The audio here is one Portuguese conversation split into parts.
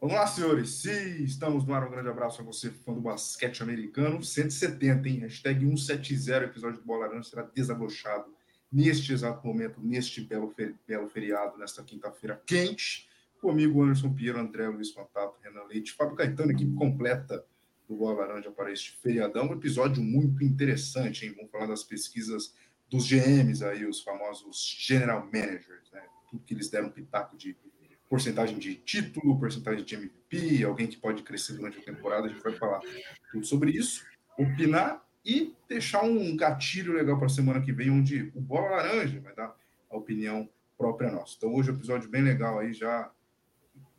Vamos lá, senhores. Se estamos no ar, um grande abraço a você, fã do basquete americano. 170, hein? Hashtag 170, episódio do Bola Laranja será desabrochado neste exato momento, neste belo, belo feriado, nesta quinta-feira quente. Comigo, Anderson Pinheiro, André Luiz Fantato, Renan Leite, Fábio Caetano, equipe completa do Bola Laranja para este feriadão. Um episódio muito interessante, hein? Vamos falar das pesquisas dos GMs aí, os famosos General Managers, né? Tudo que eles deram pitaco de porcentagem de título, porcentagem de MVP, alguém que pode crescer durante a temporada, a gente vai falar tudo sobre isso, opinar e deixar um gatilho legal para a semana que vem, onde o Bola Laranja vai dar a opinião própria nossa. Então hoje é um episódio bem legal aí, já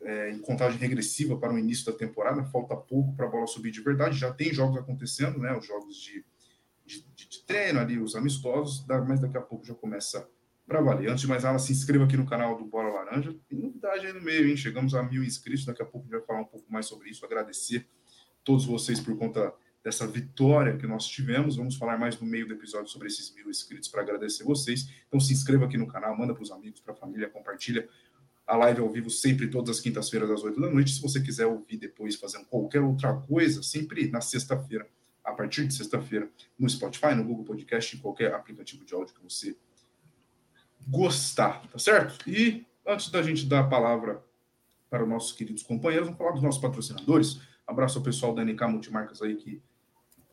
é, em contagem regressiva para o início da temporada, falta pouco para a bola subir de verdade, já tem jogos acontecendo, né, os jogos de, de, de treino ali, os amistosos, mas daqui a pouco já começa para valer. Antes de mais nada, se inscreva aqui no canal do Bola Laranja. Tem novidade aí no meio, hein? Chegamos a mil inscritos. Daqui a pouco a gente vai falar um pouco mais sobre isso. Agradecer todos vocês por conta dessa vitória que nós tivemos. Vamos falar mais no meio do episódio sobre esses mil inscritos para agradecer vocês. Então se inscreva aqui no canal, manda para os amigos, para a família, compartilha a live ao vivo sempre todas as quintas-feiras às oito da noite. Se você quiser ouvir depois fazendo qualquer outra coisa, sempre na sexta-feira, a partir de sexta-feira, no Spotify, no Google Podcast, em qualquer aplicativo de áudio que você gostar, tá certo? E antes da gente dar a palavra para os nossos queridos companheiros, vamos falar dos nossos patrocinadores. Abraço ao pessoal da NK Multimarcas aí que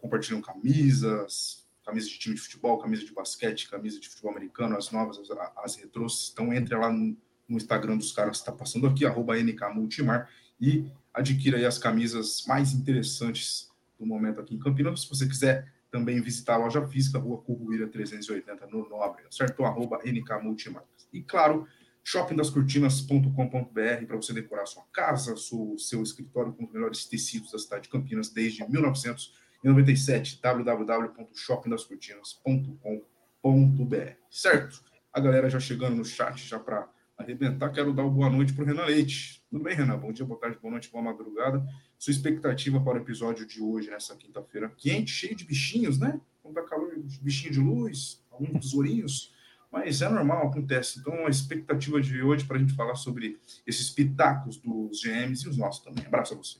compartilham camisas, camisa de time de futebol, camisa de basquete, camisa de futebol americano, as novas, as, as retrôs. Então entre lá no, no Instagram dos caras que está passando aqui, arroba NK Multimar, e adquira aí as camisas mais interessantes do momento aqui em Campinas. Se você quiser também visitar a loja física, Rua Curruíra 380, no Nobre, certo? Arroba NK Multimarcas. E, claro, shoppingdascortinas.com.br para você decorar sua casa, seu, seu escritório com os melhores tecidos da cidade de Campinas desde 1997. www.shoppingdascortinas.com.br, certo? A galera já chegando no chat, já para arrebentar, quero dar uma boa noite para o Renan Leite. Tudo bem, Renan? Bom dia, boa tarde, boa noite, boa madrugada. Sua expectativa para o episódio de hoje, nessa quinta-feira quente, cheio de bichinhos, né? Quando dá calor, bichinho de luz, alguns tesourinhos, mas é normal, acontece. Então, a expectativa de hoje para a gente falar sobre esses pitacos dos GMs e os nossos também. Abraço a você.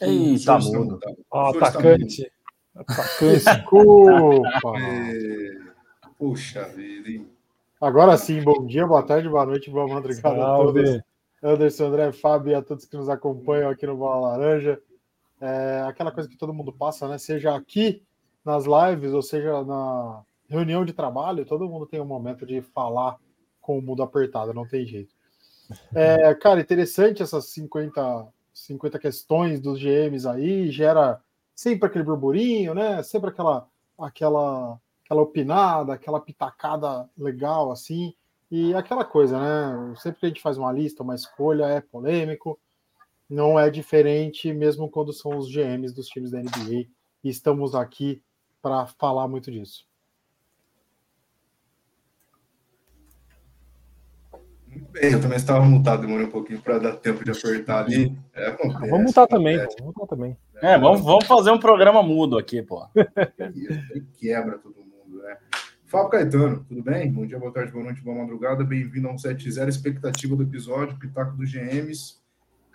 Eita, mundo. Ó, atacante. Atacante, desculpa. É... Puxa vida, hein? Agora sim, bom dia, boa tarde, boa noite, boa madrugada a todos. Anderson, André, Fábio e a todos que nos acompanham aqui no Bola Laranja. É aquela coisa que todo mundo passa, né? Seja aqui nas lives ou seja na reunião de trabalho, todo mundo tem um momento de falar com o mundo apertado, não tem jeito. É, cara, interessante essas 50, 50 questões dos GMs aí, gera sempre aquele burburinho, né? Sempre aquela, aquela, aquela opinada, aquela pitacada legal assim. E aquela coisa, né? Sempre que a gente faz uma lista, uma escolha, é polêmico. Não é diferente, mesmo quando são os GMs dos times da NBA. E estamos aqui para falar muito disso. Muito bem, eu também estava mutado, demorei um pouquinho para dar tempo de apertar ali. É, acontece, vamos mutar também, vamos mutar também. É, vamos, vamos fazer um programa mudo aqui, pô. Quebra todo mundo? Fábio Caetano, tudo bem? Bom dia, boa tarde, boa noite, boa madrugada. Bem-vindo ao 70 expectativa do episódio, Pitaco dos GMs.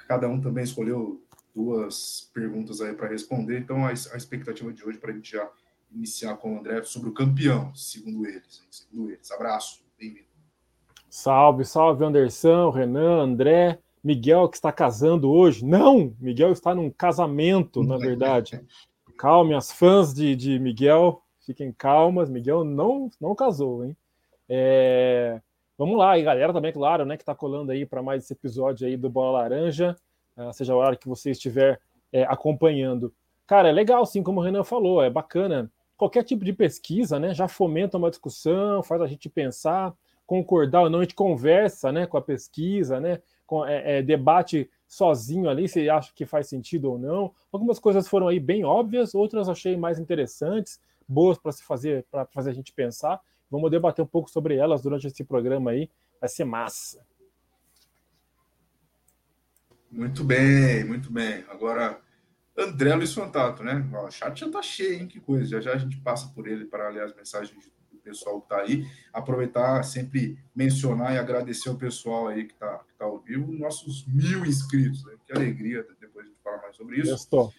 Cada um também escolheu duas perguntas aí para responder. Então, a, a expectativa de hoje para a gente já iniciar com o André sobre o campeão, segundo eles. Segundo eles. Abraço, bem-vindo. Salve, salve, Anderson, Renan, André, Miguel que está casando hoje. Não, Miguel está num casamento, na verdade. Calme, as fãs de, de Miguel Fiquem calmas, Miguel não, não casou, hein? É... Vamos lá, e galera também, claro, né, que tá colando aí para mais esse episódio aí do Bola Laranja, uh, seja a hora que você estiver é, acompanhando. Cara, é legal, sim, como o Renan falou, é bacana. Qualquer tipo de pesquisa, né, já fomenta uma discussão, faz a gente pensar, concordar ou não, a gente conversa, né, com a pesquisa, né, com, é, é, debate sozinho ali, se acha que faz sentido ou não. Algumas coisas foram aí bem óbvias, outras achei mais interessantes boas para se fazer, para fazer a gente pensar. Vamos debater um pouco sobre elas durante esse programa aí. Vai ser massa. Muito bem, muito bem. Agora, André Luiz Fantato, né? O chat já tá cheio, hein? Que coisa. Já já a gente passa por ele para ler as mensagens do pessoal que está aí. Aproveitar, sempre mencionar e agradecer o pessoal aí que está que tá ao vivo, nossos mil inscritos. Né? Que alegria depois de falar mais sobre isso. Estou.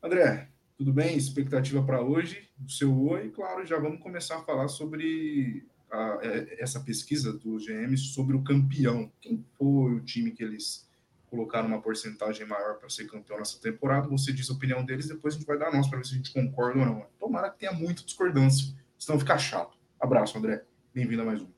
André, tudo bem? Expectativa para hoje, do seu oi, claro, já vamos começar a falar sobre a, é, essa pesquisa do GM sobre o campeão. Quem foi o time que eles colocaram uma porcentagem maior para ser campeão nessa temporada? Você diz a opinião deles, depois a gente vai dar a nossa para ver se a gente concorda ou não. Tomara que tenha muita discordância, senão fica chato. Abraço, André. Bem-vindo a mais um.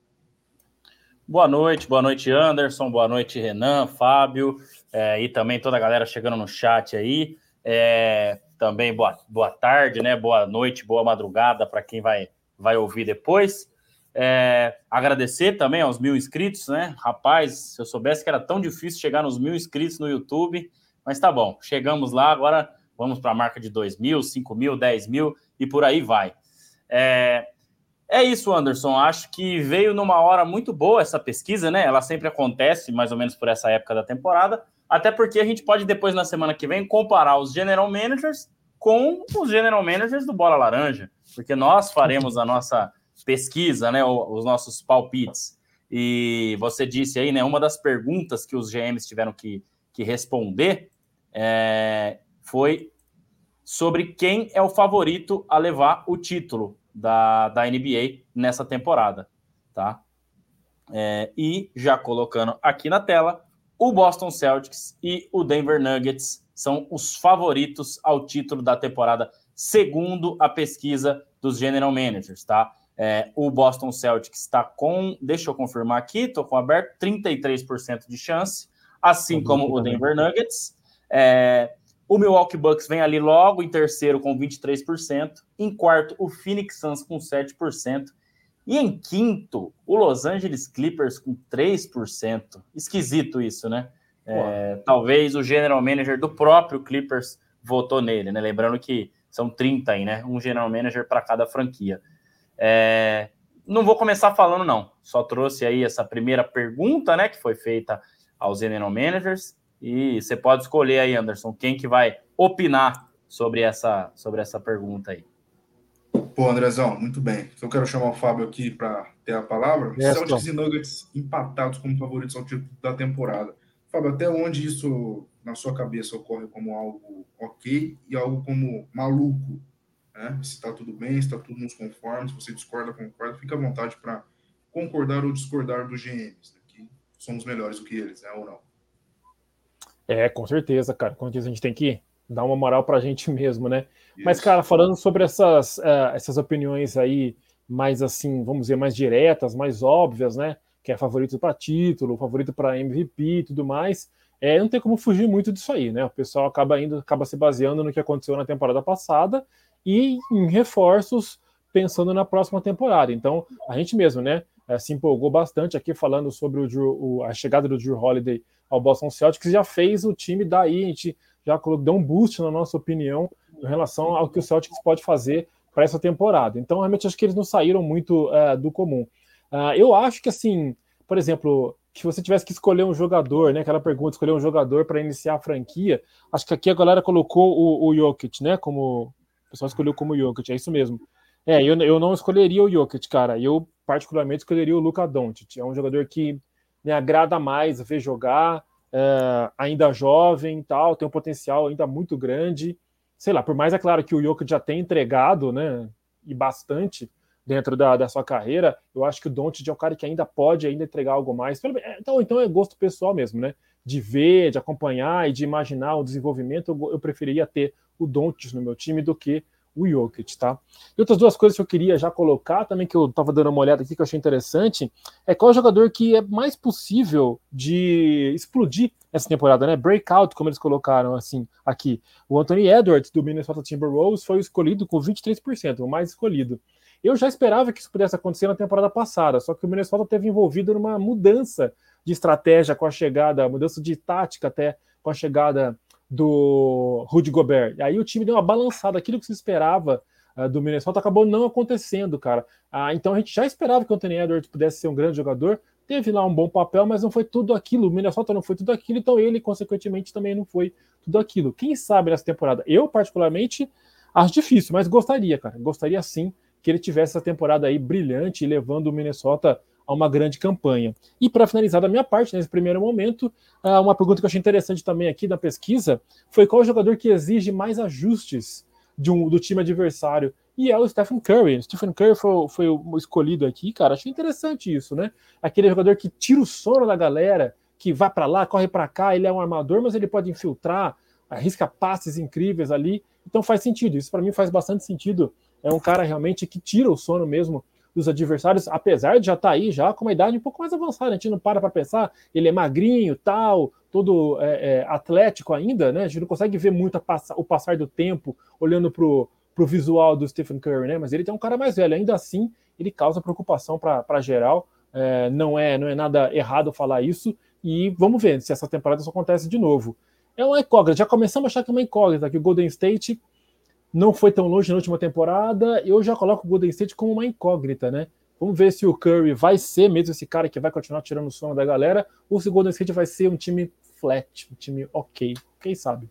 Boa noite, boa noite, Anderson, boa noite, Renan, Fábio, é, e também toda a galera chegando no chat aí. É, também boa, boa tarde, né? Boa noite, boa madrugada para quem vai, vai ouvir depois. É, agradecer também aos mil inscritos, né? Rapaz, se eu soubesse que era tão difícil chegar nos mil inscritos no YouTube, mas tá bom, chegamos lá, agora vamos para a marca de dois mil, cinco mil, dez mil e por aí vai. É, é isso, Anderson. Acho que veio numa hora muito boa essa pesquisa, né? Ela sempre acontece mais ou menos por essa época da temporada, até porque a gente pode depois na semana que vem comparar os general managers com os general managers do Bola Laranja, porque nós faremos a nossa pesquisa, né, os nossos palpites. E você disse aí, né, uma das perguntas que os GMs tiveram que, que responder é, foi sobre quem é o favorito a levar o título da, da NBA nessa temporada, tá? É, e já colocando aqui na tela, o Boston Celtics e o Denver Nuggets são os favoritos ao título da temporada, segundo a pesquisa dos General Managers, tá? É, o Boston Celtics está com, deixa eu confirmar aqui, estou com aberto, 33% de chance, assim como o Denver Nuggets. É, o Milwaukee Bucks vem ali logo em terceiro com 23%, em quarto o Phoenix Suns com 7%, e em quinto o Los Angeles Clippers com 3%. Esquisito isso, né? É, talvez o general manager do próprio Clippers votou nele, né? Lembrando que são 30 aí, né? Um general manager para cada franquia. É, não vou começar falando, não. Só trouxe aí essa primeira pergunta, né, que foi feita aos general managers. E você pode escolher aí, Anderson, quem que vai opinar sobre essa, sobre essa pergunta aí. Pô, Andrezão, muito bem. Eu quero chamar o Fábio aqui para ter a palavra. Yes, Celtics e Nuggets empatados como favoritos ao título da temporada. Fábio, até onde isso na sua cabeça ocorre como algo ok e algo como maluco? Né? Se está tudo bem, se está tudo nos conformes, se você discorda, concorda, fica à vontade para concordar ou discordar dos GMs, né? que somos melhores do que eles, né? ou não. É, com certeza, cara. Diz, a gente tem que dar uma moral para a gente mesmo, né? Mas, cara, falando sobre essas, uh, essas opiniões aí, mais assim, vamos dizer, mais diretas, mais óbvias, né? Que é favorito para título, favorito para MVP e tudo mais. É, não tem como fugir muito disso aí, né? O pessoal acaba indo, acaba se baseando no que aconteceu na temporada passada e em reforços pensando na próxima temporada. Então, a gente mesmo, né, eh, se empolgou bastante aqui falando sobre o, Drew, o, a chegada do Drew Holiday ao Boston Celtics, já fez o time daí, a gente já deu um boost na nossa opinião em relação ao que o Celtics pode fazer para essa temporada. Então, realmente, acho que eles não saíram muito uh, do comum. Uh, eu acho que, assim, por exemplo, se você tivesse que escolher um jogador, né? Aquela pergunta, escolher um jogador para iniciar a franquia, acho que aqui a galera colocou o, o Jokic, né? Como o pessoal escolheu como Jokic, é isso mesmo. É, eu, eu não escolheria o Jokic, cara. Eu, particularmente, escolheria o Luka Doncic. É um jogador que me agrada mais ver jogar, é, ainda jovem tal, tem um potencial ainda muito grande. Sei lá, por mais é claro que o Jokic já tem entregado, né, e bastante dentro da, da sua carreira, eu acho que o Doncic é um cara que ainda pode ainda entregar algo mais. Então, então é gosto pessoal mesmo, né? De ver, de acompanhar e de imaginar o desenvolvimento, eu, eu preferiria ter o Doncic no meu time do que o Jokic, tá? E outras duas coisas que eu queria já colocar também, que eu estava dando uma olhada aqui, que eu achei interessante, é qual jogador que é mais possível de explodir essa temporada, né? Breakout, como eles colocaram assim aqui. O Anthony Edwards, do Minnesota Timberwolves, foi escolhido com 23%, o mais escolhido. Eu já esperava que isso pudesse acontecer na temporada passada, só que o Minnesota teve envolvido numa mudança de estratégia com a chegada, mudança de tática até com a chegada do Rudy Gobert. E aí o time deu uma balançada, aquilo que se esperava uh, do Minnesota acabou não acontecendo, cara. Uh, então a gente já esperava que o Anthony Edwards pudesse ser um grande jogador, teve lá um bom papel, mas não foi tudo aquilo. O Minnesota não foi tudo aquilo, então ele, consequentemente, também não foi tudo aquilo. Quem sabe nessa temporada? Eu, particularmente, acho difícil, mas gostaria, cara. Gostaria sim que ele tivesse essa temporada aí brilhante, levando o Minnesota a uma grande campanha. E para finalizar da minha parte, nesse primeiro momento, ah, uma pergunta que eu achei interessante também aqui na pesquisa foi qual jogador que exige mais ajustes de um, do time adversário. E é o Stephen Curry. O Stephen Curry foi, foi o escolhido aqui, cara. Achei interessante isso, né? Aquele jogador que tira o sono da galera, que vai para lá, corre para cá, ele é um armador, mas ele pode infiltrar, arrisca passes incríveis ali. Então faz sentido. Isso para mim faz bastante sentido. É um cara realmente que tira o sono mesmo dos adversários, apesar de já estar tá aí já com uma idade um pouco mais avançada, a gente não para para pensar, ele é magrinho, tal, todo é, é, atlético ainda, né? A gente não consegue ver muito pass o passar do tempo olhando pro, pro visual do Stephen Curry, né? Mas ele tem um cara mais velho, ainda assim ele causa preocupação para geral. É, não é não é nada errado falar isso e vamos ver se essa temporada isso acontece de novo. É uma incógnita, já começamos a achar que é uma incógnita, que o Golden State não foi tão longe na última temporada. Eu já coloco o Golden State como uma incógnita, né? Vamos ver se o Curry vai ser mesmo esse cara que vai continuar tirando o sono da galera, ou se o Golden State vai ser um time flat, um time ok. Quem sabe?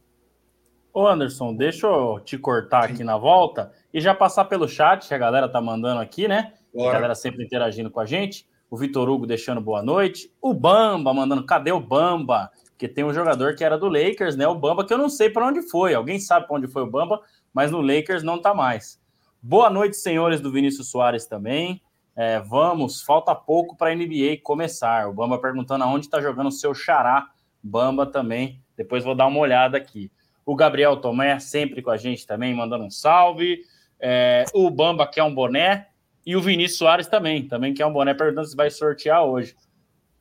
Ô Anderson, deixa eu te cortar aqui na volta e já passar pelo chat que a galera tá mandando aqui, né? Bora. A galera sempre interagindo com a gente. O Vitor Hugo deixando boa noite. O Bamba mandando, cadê o Bamba? Porque tem um jogador que era do Lakers, né? O Bamba, que eu não sei para onde foi. Alguém sabe para onde foi o Bamba? Mas no Lakers não está mais. Boa noite, senhores do Vinícius Soares também. É, vamos, falta pouco para a NBA começar. O Bamba perguntando aonde está jogando o seu xará. Bamba também. Depois vou dar uma olhada aqui. O Gabriel Tomé sempre com a gente também, mandando um salve. É, o Bamba quer um boné. E o Vinícius Soares também, também quer um boné, perguntando se vai sortear hoje.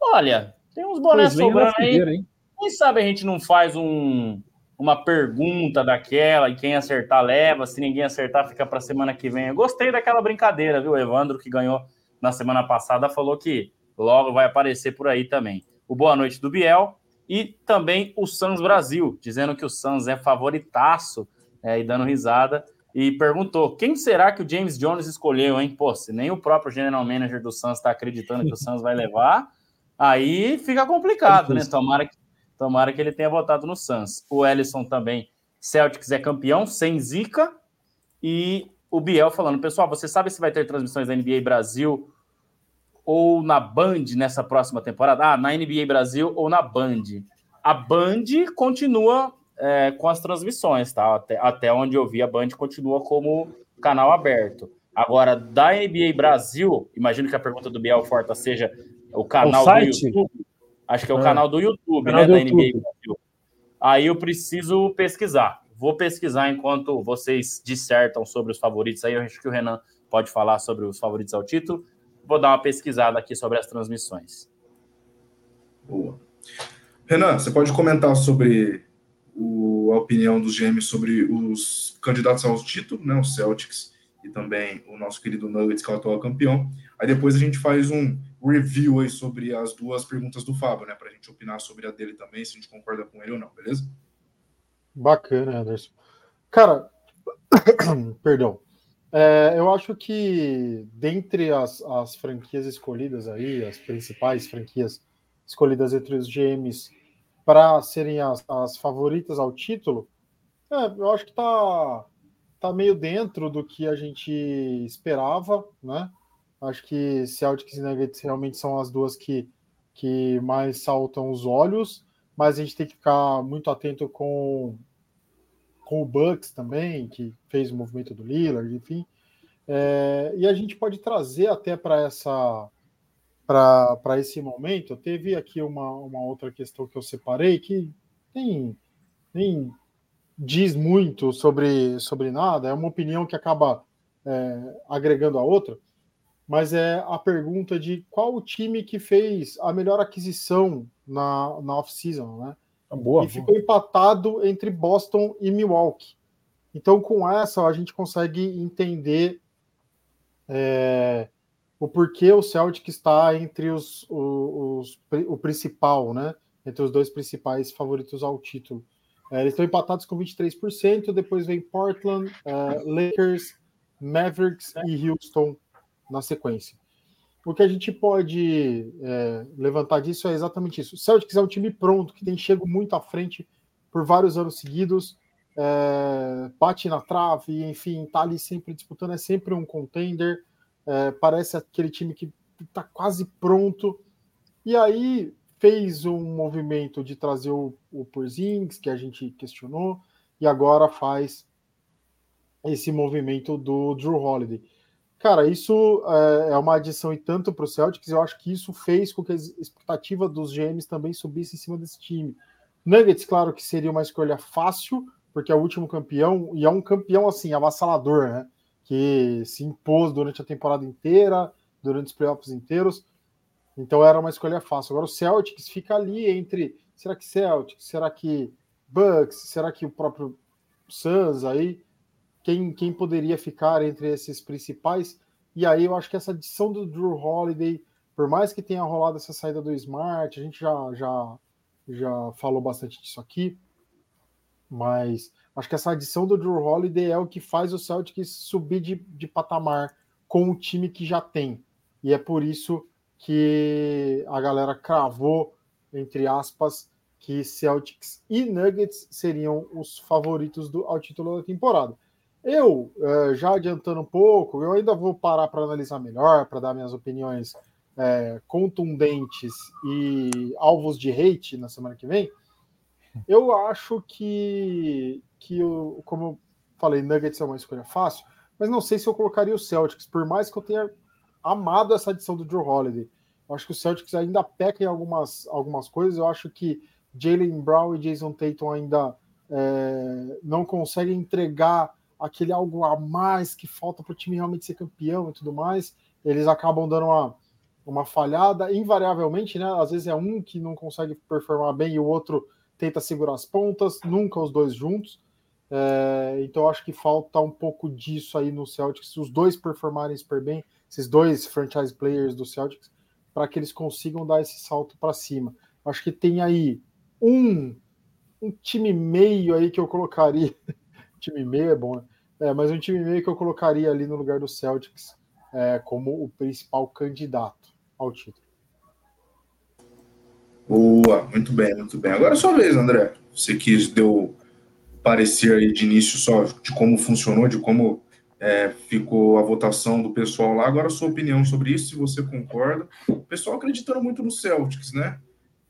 Olha, tem uns bonés sobrando aí. Quem sabe a gente não faz um, uma pergunta daquela e quem acertar leva, se ninguém acertar fica para semana que vem. Eu gostei daquela brincadeira, viu? O Evandro, que ganhou na semana passada, falou que logo vai aparecer por aí também. O Boa Noite do Biel e também o Sans Brasil, dizendo que o Sans é favoritaço é, e dando risada. E perguntou: quem será que o James Jones escolheu, hein? Pô, se nem o próprio general manager do Suns está acreditando que o Suns vai levar, aí fica complicado, é né? Tomara que Tomara que ele tenha votado no Suns. O Ellison também. Celtics é campeão, sem zica. E o Biel falando, pessoal, você sabe se vai ter transmissões da NBA Brasil ou na Band nessa próxima temporada? Ah, na NBA Brasil ou na Band. A Band continua é, com as transmissões, tá? Até, até onde eu vi, a Band continua como canal aberto. Agora, da NBA Brasil, imagino que a pergunta do Biel Forta seja o canal o do YouTube. Acho que é o é. canal do YouTube, canal né? Do da YouTube. NBA Brasil. Aí eu preciso pesquisar. Vou pesquisar enquanto vocês dissertam sobre os favoritos. Aí eu acho que o Renan pode falar sobre os favoritos ao título. Vou dar uma pesquisada aqui sobre as transmissões. Boa. Renan, você pode comentar sobre o, a opinião dos GMs sobre os candidatos ao título, né? Os Celtics e também o nosso querido Nuggets, que é o atual campeão. Aí depois a gente faz um review aí sobre as duas perguntas do Fábio, né? Para a gente opinar sobre a dele também, se a gente concorda com ele ou não, beleza? Bacana, Anderson. Cara, perdão. É, eu acho que dentre as, as franquias escolhidas aí, as principais franquias escolhidas entre os GMs para serem as, as, favoritas ao título, é, eu acho que tá, tá meio dentro do que a gente esperava, né? Acho que Celtics e Nuggets realmente são as duas que, que mais saltam os olhos, mas a gente tem que ficar muito atento com, com o Bucks também, que fez o movimento do Lillard, enfim. É, e a gente pode trazer até para essa para esse momento. Teve aqui uma, uma outra questão que eu separei que nem, nem diz muito sobre, sobre nada, é uma opinião que acaba é, agregando a outra mas é a pergunta de qual o time que fez a melhor aquisição na, na off-season, né? Ah, boa, e ficou empatado entre Boston e Milwaukee. Então, com essa, a gente consegue entender é, o porquê o Celtic está entre os, os, os, o principal, né? Entre os dois principais favoritos ao título. É, eles estão empatados com 23%, depois vem Portland, é, Lakers, Mavericks e Houston na sequência. O que a gente pode é, levantar disso é exatamente isso. O Celtics é um time pronto, que tem chego muito à frente por vários anos seguidos. é, bate na trave, enfim, tá ali sempre disputando, é sempre um contender, é, parece aquele time que tá quase pronto. E aí fez um movimento de trazer o, o Porzingis, que a gente questionou, e agora faz esse movimento do Drew Holiday. Cara, isso é, é uma adição e tanto para o Celtics, eu acho que isso fez com que a expectativa dos GMs também subisse em cima desse time. Nuggets, claro que seria uma escolha fácil, porque é o último campeão, e é um campeão assim, avassalador, né? Que se impôs durante a temporada inteira, durante os playoffs inteiros. Então era uma escolha fácil. Agora o Celtics fica ali entre será que Celtics, será que Bucks, será que o próprio Suns aí, quem, quem poderia ficar entre esses principais? E aí eu acho que essa adição do Drew Holiday, por mais que tenha rolado essa saída do Smart, a gente já já já falou bastante disso aqui, mas acho que essa adição do Drew Holiday é o que faz o Celtics subir de, de patamar com o time que já tem. E é por isso que a galera cravou, entre aspas, que Celtics e Nuggets seriam os favoritos do, ao título da temporada. Eu, eh, já adiantando um pouco, eu ainda vou parar para analisar melhor, para dar minhas opiniões é, contundentes e alvos de hate na semana que vem. Eu acho que, que eu, como eu falei, Nuggets é uma escolha fácil, mas não sei se eu colocaria o Celtics, por mais que eu tenha amado essa edição do Drew Holiday. Eu acho que o Celtics ainda peca em algumas, algumas coisas. Eu acho que Jalen Brown e Jason Tatum ainda é, não conseguem entregar aquele algo a mais que falta para o time realmente ser campeão e tudo mais. Eles acabam dando uma, uma falhada, invariavelmente, né? Às vezes é um que não consegue performar bem e o outro tenta segurar as pontas, nunca os dois juntos. É, então acho que falta um pouco disso aí no Celtics, se os dois performarem super bem, esses dois franchise players do Celtics, para que eles consigam dar esse salto para cima. Acho que tem aí um, um time meio aí que eu colocaria. time meio é bom, né? É, mas um time meio que eu colocaria ali no lugar do Celtics é, como o principal candidato ao título. Boa, muito bem, muito bem. Agora é sua vez, André. Você que deu parecer aí de início só de como funcionou, de como é, ficou a votação do pessoal lá. Agora, sua opinião sobre isso, se você concorda. O pessoal acreditando muito no Celtics, né?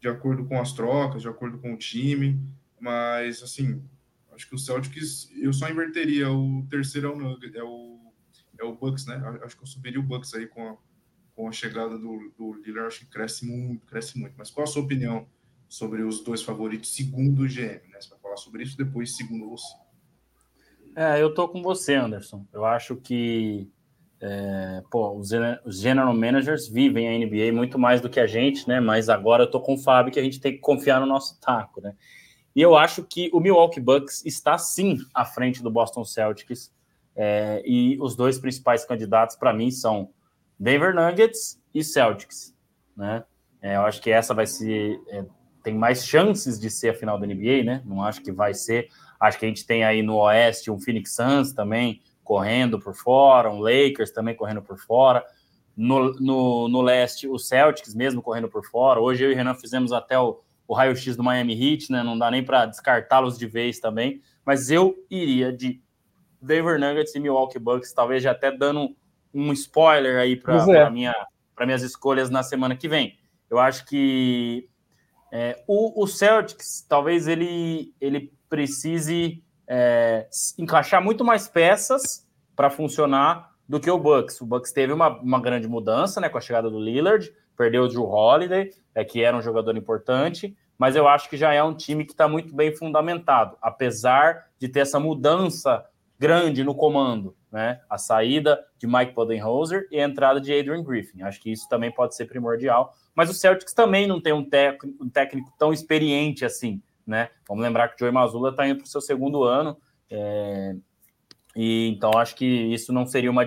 De acordo com as trocas, de acordo com o time. Mas, assim, acho que o Celtics, eu só inverteria. O terceiro é o, é o, é o Bucks, né? Acho que eu subiria o Bucks aí com a, com a chegada do, do Lillard. Acho que cresce muito, cresce muito. Mas qual a sua opinião sobre os dois favoritos, segundo o GM, né? Você vai falar sobre isso depois, segundo você. É, eu tô com você, Anderson. Eu acho que é, pô, os, os general managers vivem a NBA muito mais do que a gente, né? Mas agora eu tô com o Fábio que a gente tem que confiar no nosso taco, né? E eu acho que o Milwaukee Bucks está sim à frente do Boston Celtics. É, e os dois principais candidatos para mim são Denver Nuggets e Celtics, né? É, eu acho que essa vai ser é, tem mais chances de ser a final da NBA, né? Não acho que vai ser. Acho que a gente tem aí no Oeste um Phoenix Suns também correndo por fora, um Lakers também correndo por fora. No, no, no leste, o Celtics mesmo correndo por fora. Hoje eu e o Renan fizemos até o, o raio-x do Miami Heat, né? Não dá nem para descartá-los de vez também. Mas eu iria de Denver Nuggets e Milwaukee Bucks, talvez já até dando um spoiler aí para é. minha, minhas escolhas na semana que vem. Eu acho que é, o, o, Celtics, talvez ele, ele precise é, encaixar muito mais peças para funcionar do que o Bucks. O Bucks teve uma, uma grande mudança né, com a chegada do Lillard, perdeu o Drew Holiday, é, que era um jogador importante, mas eu acho que já é um time que está muito bem fundamentado, apesar de ter essa mudança grande no comando, né? A saída de Mike Budenholzer e a entrada de Adrian Griffin. Acho que isso também pode ser primordial. Mas o Celtics também não tem um, um técnico tão experiente assim, né? Vamos lembrar que o Joey Mazzulla está indo para o seu segundo ano. É... E então acho que isso não seria uma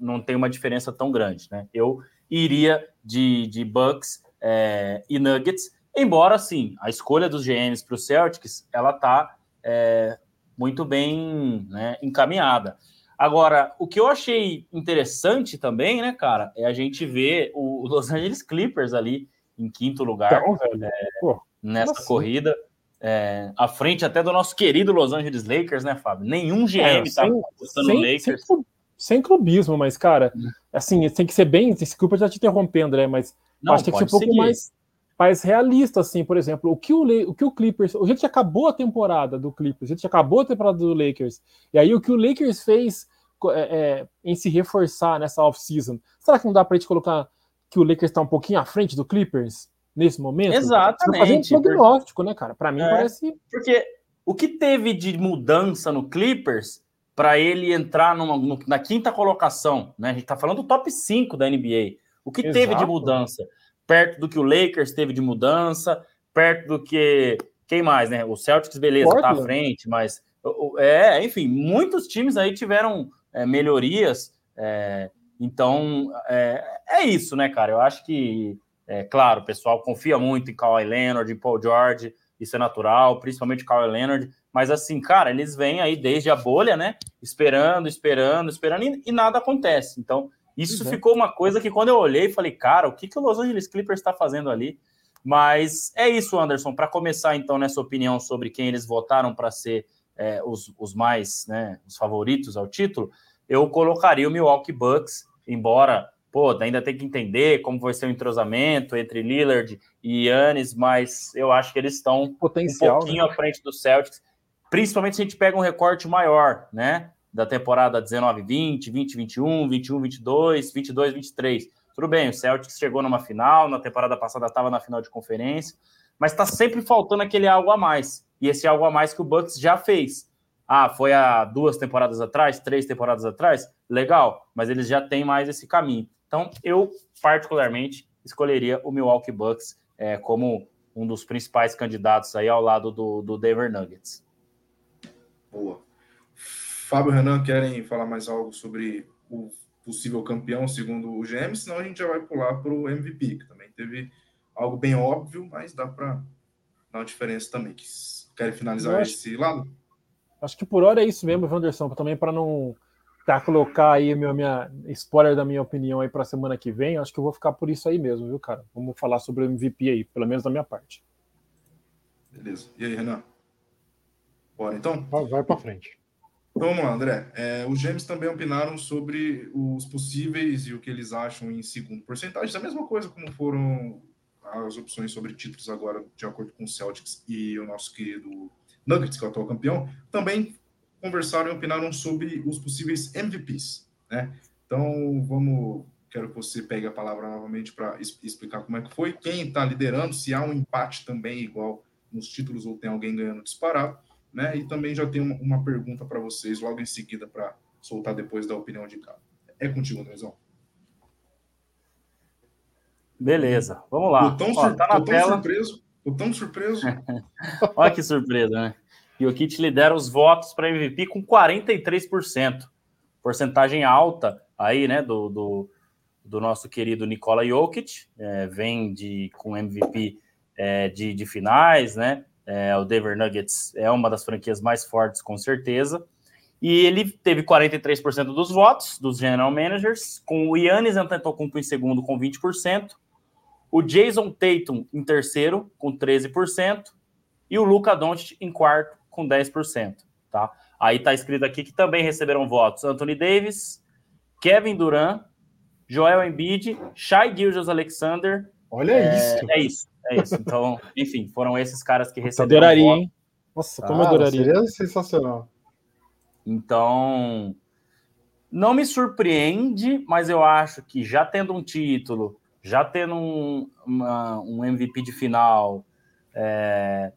não tem uma diferença tão grande, né? Eu iria de, de Bucks é, e Nuggets, embora sim a escolha dos GMs para o Celtics ela está é, muito bem né, encaminhada. Agora, o que eu achei interessante também, né, cara, é a gente ver o Los Angeles Clippers ali em quinto lugar então, é, nessa corrida. é, à frente até do nosso querido Los Angeles Lakers, né, Fábio? Nenhum GM é, tá apostando no Lakers. Sem, sem, clubismo, mas, cara, hum. Assim, tem que ser bem. Desculpa já te interromper, André, mas Não, acho que tem que ser um pouco mais, mais realista, assim, por exemplo. O que o, o que o Clippers. A gente acabou a temporada do Clippers, a gente acabou a temporada do Lakers. E aí o que o Lakers fez é, é, em se reforçar nessa off-season, será que não dá pra gente colocar que o Lakers está um pouquinho à frente do Clippers? nesse momento. Exatamente. Fazendo prognóstico, né, cara? Para mim é, parece. Porque o que teve de mudança no Clippers para ele entrar numa, no, na quinta colocação, né? A gente tá falando do top 5 da NBA. O que Exato. teve de mudança? Perto do que o Lakers teve de mudança, perto do que. Quem mais, né? O Celtics, beleza, Portland. tá à frente, mas. É, enfim, muitos times aí tiveram é, melhorias. É, então, é, é isso, né, cara? Eu acho que é, claro, o pessoal confia muito em Kawhi Leonard, em Paul George, isso é natural, principalmente Kawhi Leonard, mas assim, cara, eles vêm aí desde a bolha, né? Esperando, esperando, esperando, e, e nada acontece. Então, isso uhum. ficou uma coisa que quando eu olhei, falei, cara, o que, que o Los Angeles Clippers está fazendo ali? Mas é isso, Anderson. Para começar, então, nessa opinião sobre quem eles votaram para ser é, os, os mais, né, os favoritos ao título, eu colocaria o Milwaukee Bucks, embora pô, ainda tem que entender como vai ser o entrosamento entre Lillard e Yannis, mas eu acho que eles estão um pouquinho né? à frente do Celtics, principalmente se a gente pega um recorte maior, né? Da temporada 19-20, 20-21, 21-22, 22-23. Tudo bem, o Celtics chegou numa final, na temporada passada estava na final de conferência, mas está sempre faltando aquele algo a mais. E esse algo a mais que o Bucks já fez. Ah, foi há duas temporadas atrás, três temporadas atrás? Legal, mas eles já têm mais esse caminho. Então, eu, particularmente, escolheria o Milwaukee Bucks é, como um dos principais candidatos aí ao lado do, do Denver Nuggets. Boa. Fábio e Renan querem falar mais algo sobre o possível campeão segundo o GM, senão a gente já vai pular para o MVP, que também teve algo bem óbvio, mas dá para dar uma diferença também. Querem finalizar acho, esse lado? Acho que por hora é isso mesmo, Wanderson, também para não para colocar aí meu, minha spoiler da minha opinião aí para a semana que vem, acho que eu vou ficar por isso aí mesmo, viu, cara? Vamos falar sobre o MVP aí, pelo menos da minha parte. Beleza. E aí, Renan? Bora então? Vai, vai para frente. Então vamos lá, André. É, os Gêmeos também opinaram sobre os possíveis e o que eles acham em segundo porcentagem. A mesma coisa como foram as opções sobre títulos agora, de acordo com o Celtics e o nosso querido Nuggets, que é o atual campeão. Também conversaram e opinaram sobre os possíveis MVPs, né? Então, vamos, quero que você pegue a palavra novamente para explicar como é que foi, quem está liderando, se há um empate também igual nos títulos ou tem alguém ganhando disparado, né? E também já tem uma, pergunta para vocês logo em seguida para soltar depois da opinião de cada. É contigo, Andrezão. Beleza, vamos lá. Tô tão, Ó, tá tô tão surpreso, tô tão surpreso. Olha que surpresa, né? E o Kit lidera os votos para MVP com 43%. Porcentagem alta aí, né, do, do, do nosso querido Nikola Jokic, é, vem de, com MVP é, de, de finais, né? É, o Denver Nuggets é uma das franquias mais fortes, com certeza. E ele teve 43% dos votos dos general managers, com o Yannis Antetokounmpo em segundo com 20%, o Jason Tatum em terceiro com 13% e o Luca Doncic em quarto com 10%, tá? Aí tá escrito aqui que também receberam votos Anthony Davis, Kevin Durant, Joel Embiid, Shai Gilgeous Alexander. Olha é, isso. É isso, é isso. Então, enfim, foram esses caras que receberam adoraria, hein? Nossa, como ah, adoraria. Seria sensacional. Então, não me surpreende, mas eu acho que já tendo um título, já tendo um, uma, um MVP de final, é,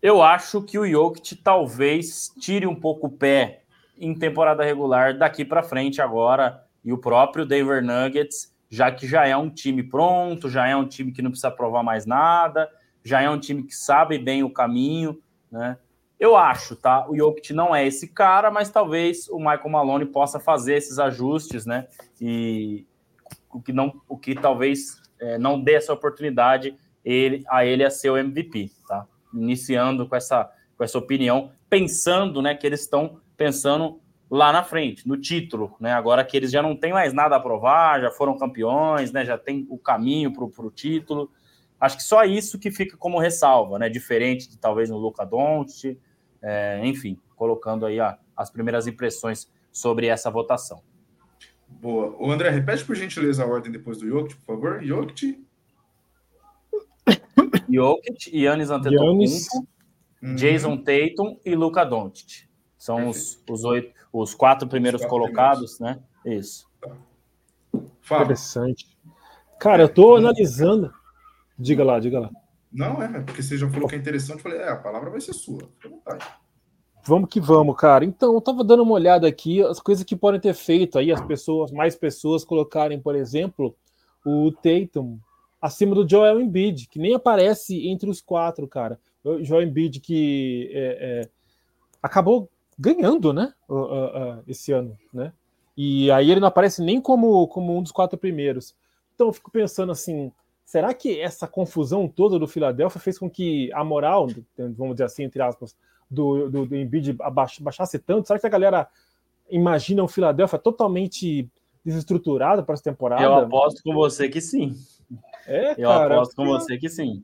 eu acho que o Jokic talvez tire um pouco o pé em temporada regular daqui para frente agora e o próprio Denver Nuggets, já que já é um time pronto, já é um time que não precisa provar mais nada, já é um time que sabe bem o caminho, né? Eu acho, tá? O Jokic não é esse cara, mas talvez o Michael Malone possa fazer esses ajustes, né? E o que não, o que talvez é, não dê essa oportunidade ele, a ele a ser o MVP, tá? iniciando com essa, com essa opinião, pensando né, que eles estão pensando lá na frente, no título, né? Agora que eles já não têm mais nada a provar, já foram campeões, né? Já tem o caminho para o título. Acho que só isso que fica como ressalva, né? Diferente de talvez no Luca Doncic, é, enfim, colocando aí a, as primeiras impressões sobre essa votação. Boa. O André, repete por gentileza a ordem depois do Jokic, por favor. Jokic. Jokic, Yannis Antetokounmpo, uhum. Jason Tatum e Luca Doncic. São os, os, oito, os quatro primeiros os quatro colocados, primeiros. né? Isso. Fala. Interessante. Cara, eu tô analisando. Diga lá, diga lá. Não, é, porque você já falou que é interessante. Eu falei, é, a palavra vai ser sua. Fica à vontade. Vamos que vamos, cara. Então, eu tava dando uma olhada aqui, as coisas que podem ter feito aí, as pessoas, mais pessoas colocarem, por exemplo, o Tatum acima do Joel Embiid, que nem aparece entre os quatro, cara. O Joel Embiid que é, é, acabou ganhando, né, esse ano, né? E aí ele não aparece nem como, como um dos quatro primeiros. Então eu fico pensando assim, será que essa confusão toda do Philadelphia fez com que a moral, vamos dizer assim, entre aspas, do, do, do Embiid baixasse tanto? Será que a galera imagina o Philadelphia totalmente desestruturado para essa temporada? Eu aposto com você que sim. É, eu cara, aposto com você que sim.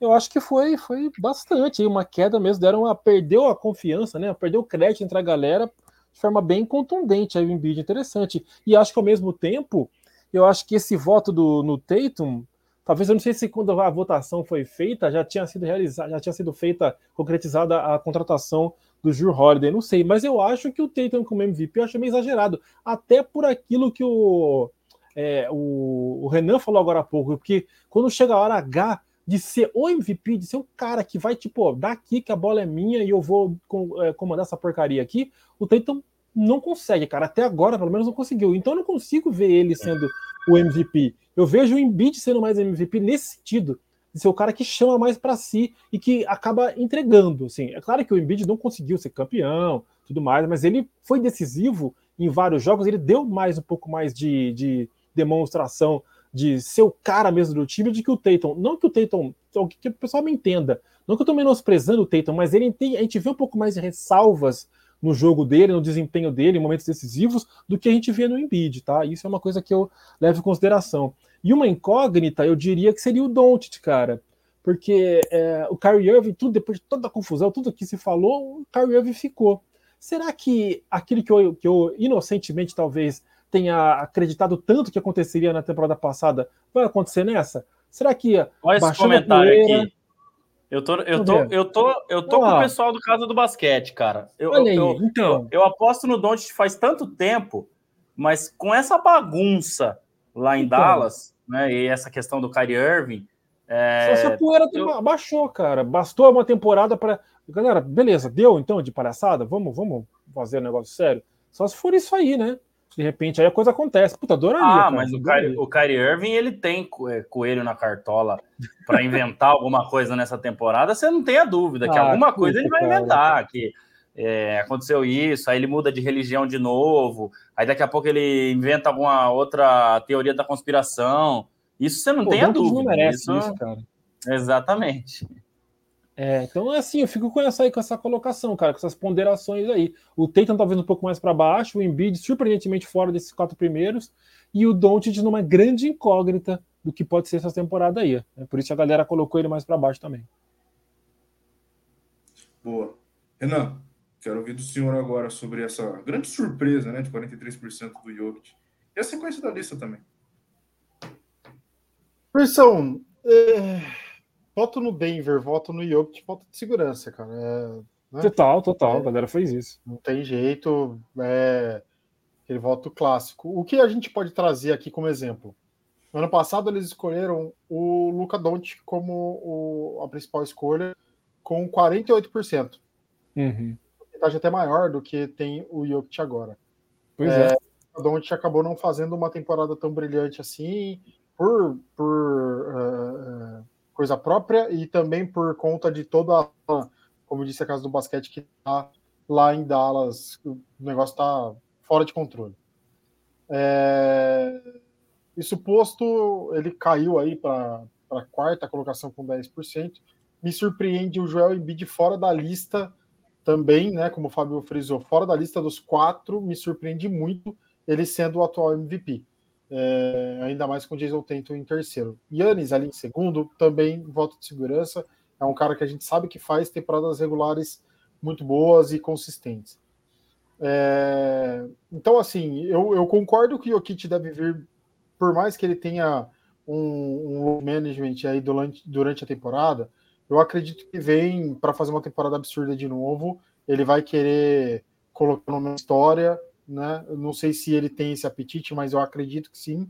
Eu acho que foi, foi bastante. Uma queda mesmo, deram uma, perdeu a confiança, né? Perdeu o crédito entre a galera de forma bem contundente. Aí o Embiid interessante. E acho que ao mesmo tempo, eu acho que esse voto do, no Tatum Talvez eu não sei se quando a votação foi feita já tinha sido realizada, já tinha sido feita, concretizada a contratação do Drew Holiday, não sei, mas eu acho que o Tatum como MVP eu acho meio exagerado, até por aquilo que o, é, o, o, Renan falou agora há pouco, porque quando chega a hora H de ser o MVP, de ser o cara que vai, tipo, daqui que a bola é minha e eu vou é, comandar essa porcaria aqui, o Tatum não consegue, cara. Até agora, pelo menos, não conseguiu. Então, eu não consigo ver ele sendo o MVP. Eu vejo o Embiid sendo mais MVP nesse sentido, de ser o cara que chama mais para si e que acaba entregando. Assim. É claro que o Embiid não conseguiu ser campeão, tudo mais, mas ele foi decisivo em vários jogos. Ele deu mais um pouco mais de, de demonstração de ser o cara mesmo do time, de que o Tatum, não que o Tatum, que o pessoal me entenda, não que eu tô menosprezando o Tatum, mas ele tem, a gente vê um pouco mais de ressalvas no jogo dele, no desempenho dele, em momentos decisivos, do que a gente vê no Embiid, tá? Isso é uma coisa que eu levo em consideração. E uma incógnita, eu diria que seria o Doncic, cara. Porque é, o Kyrie Irving, tudo, depois de toda a confusão, tudo que se falou, o Kyrie Irving ficou. Será que aquilo que eu, que eu inocentemente talvez tenha acreditado tanto que aconteceria na temporada passada vai acontecer nessa? Será que Olha esse comentário poeira, aqui. Eu tô, eu tô, eu tô, eu tô com o pessoal do Casa do Basquete, cara. Eu, Olha aí, eu, então. Eu, eu aposto no Don't faz tanto tempo, mas com essa bagunça lá em então. Dallas, né? E essa questão do Kyrie Irving. É, Só se a poeira eu... baixou, cara. Bastou uma temporada para. Galera, beleza, deu então de palhaçada? Vamos, vamos fazer um negócio sério? Só se for isso aí, né? De repente aí a coisa acontece. Puta, adoraria. Ah, cara, mas o Kyrie, o Kyrie Irving, ele tem é, coelho na cartola para inventar alguma coisa nessa temporada. Você não tem a dúvida que ah, alguma coisa ele vai cara. inventar. Que é, aconteceu isso, aí ele muda de religião de novo, aí daqui a pouco ele inventa alguma outra teoria da conspiração. Isso você não Pô, tem a dúvida. Não merece isso, isso, cara. Exatamente. É, então é assim, eu fico com essa, aí, com essa colocação, cara, com essas ponderações aí. O Tatum talvez um pouco mais para baixo, o Embiid surpreendentemente fora desses quatro primeiros, e o Doncic numa grande incógnita do que pode ser essa temporada aí. É por isso a galera colocou ele mais para baixo também. Boa. Renan, quero ouvir do senhor agora sobre essa grande surpresa, né, de 43% do Jokic. E a sequência da lista também. Versão, é voto no Denver, voto no Jokic, voto de segurança, cara. É, né? Total, total, é, a galera fez isso. Não tem jeito, é aquele voto clássico. O que a gente pode trazer aqui como exemplo? No ano passado eles escolheram o Luca Doncic como o, a principal escolha, com 48%. Uhum. Porcentagem até maior do que tem o Jokic agora. Pois é. é. O Doncic acabou não fazendo uma temporada tão brilhante assim, por, por uh, coisa própria e também por conta de toda, como disse a casa do basquete, que está lá em Dallas, o negócio está fora de controle. É... Isso posto, ele caiu aí para a quarta colocação com 10%. Me surpreende o Joel Embiid fora da lista também, né? Como o Fábio frisou, fora da lista dos quatro, me surpreende muito ele sendo o atual MVP. É, ainda mais com o Jason Tatum em terceiro. Yannis ali em segundo, também voto de segurança. É um cara que a gente sabe que faz temporadas regulares muito boas e consistentes. É, então, assim, eu, eu, concordo que o Jokic deve vir, por mais que ele tenha um, um management aí durante, durante a temporada, eu acredito que vem para fazer uma temporada absurda de novo. Ele vai querer colocar uma história, né? Eu não sei se ele tem esse apetite, mas eu acredito que sim.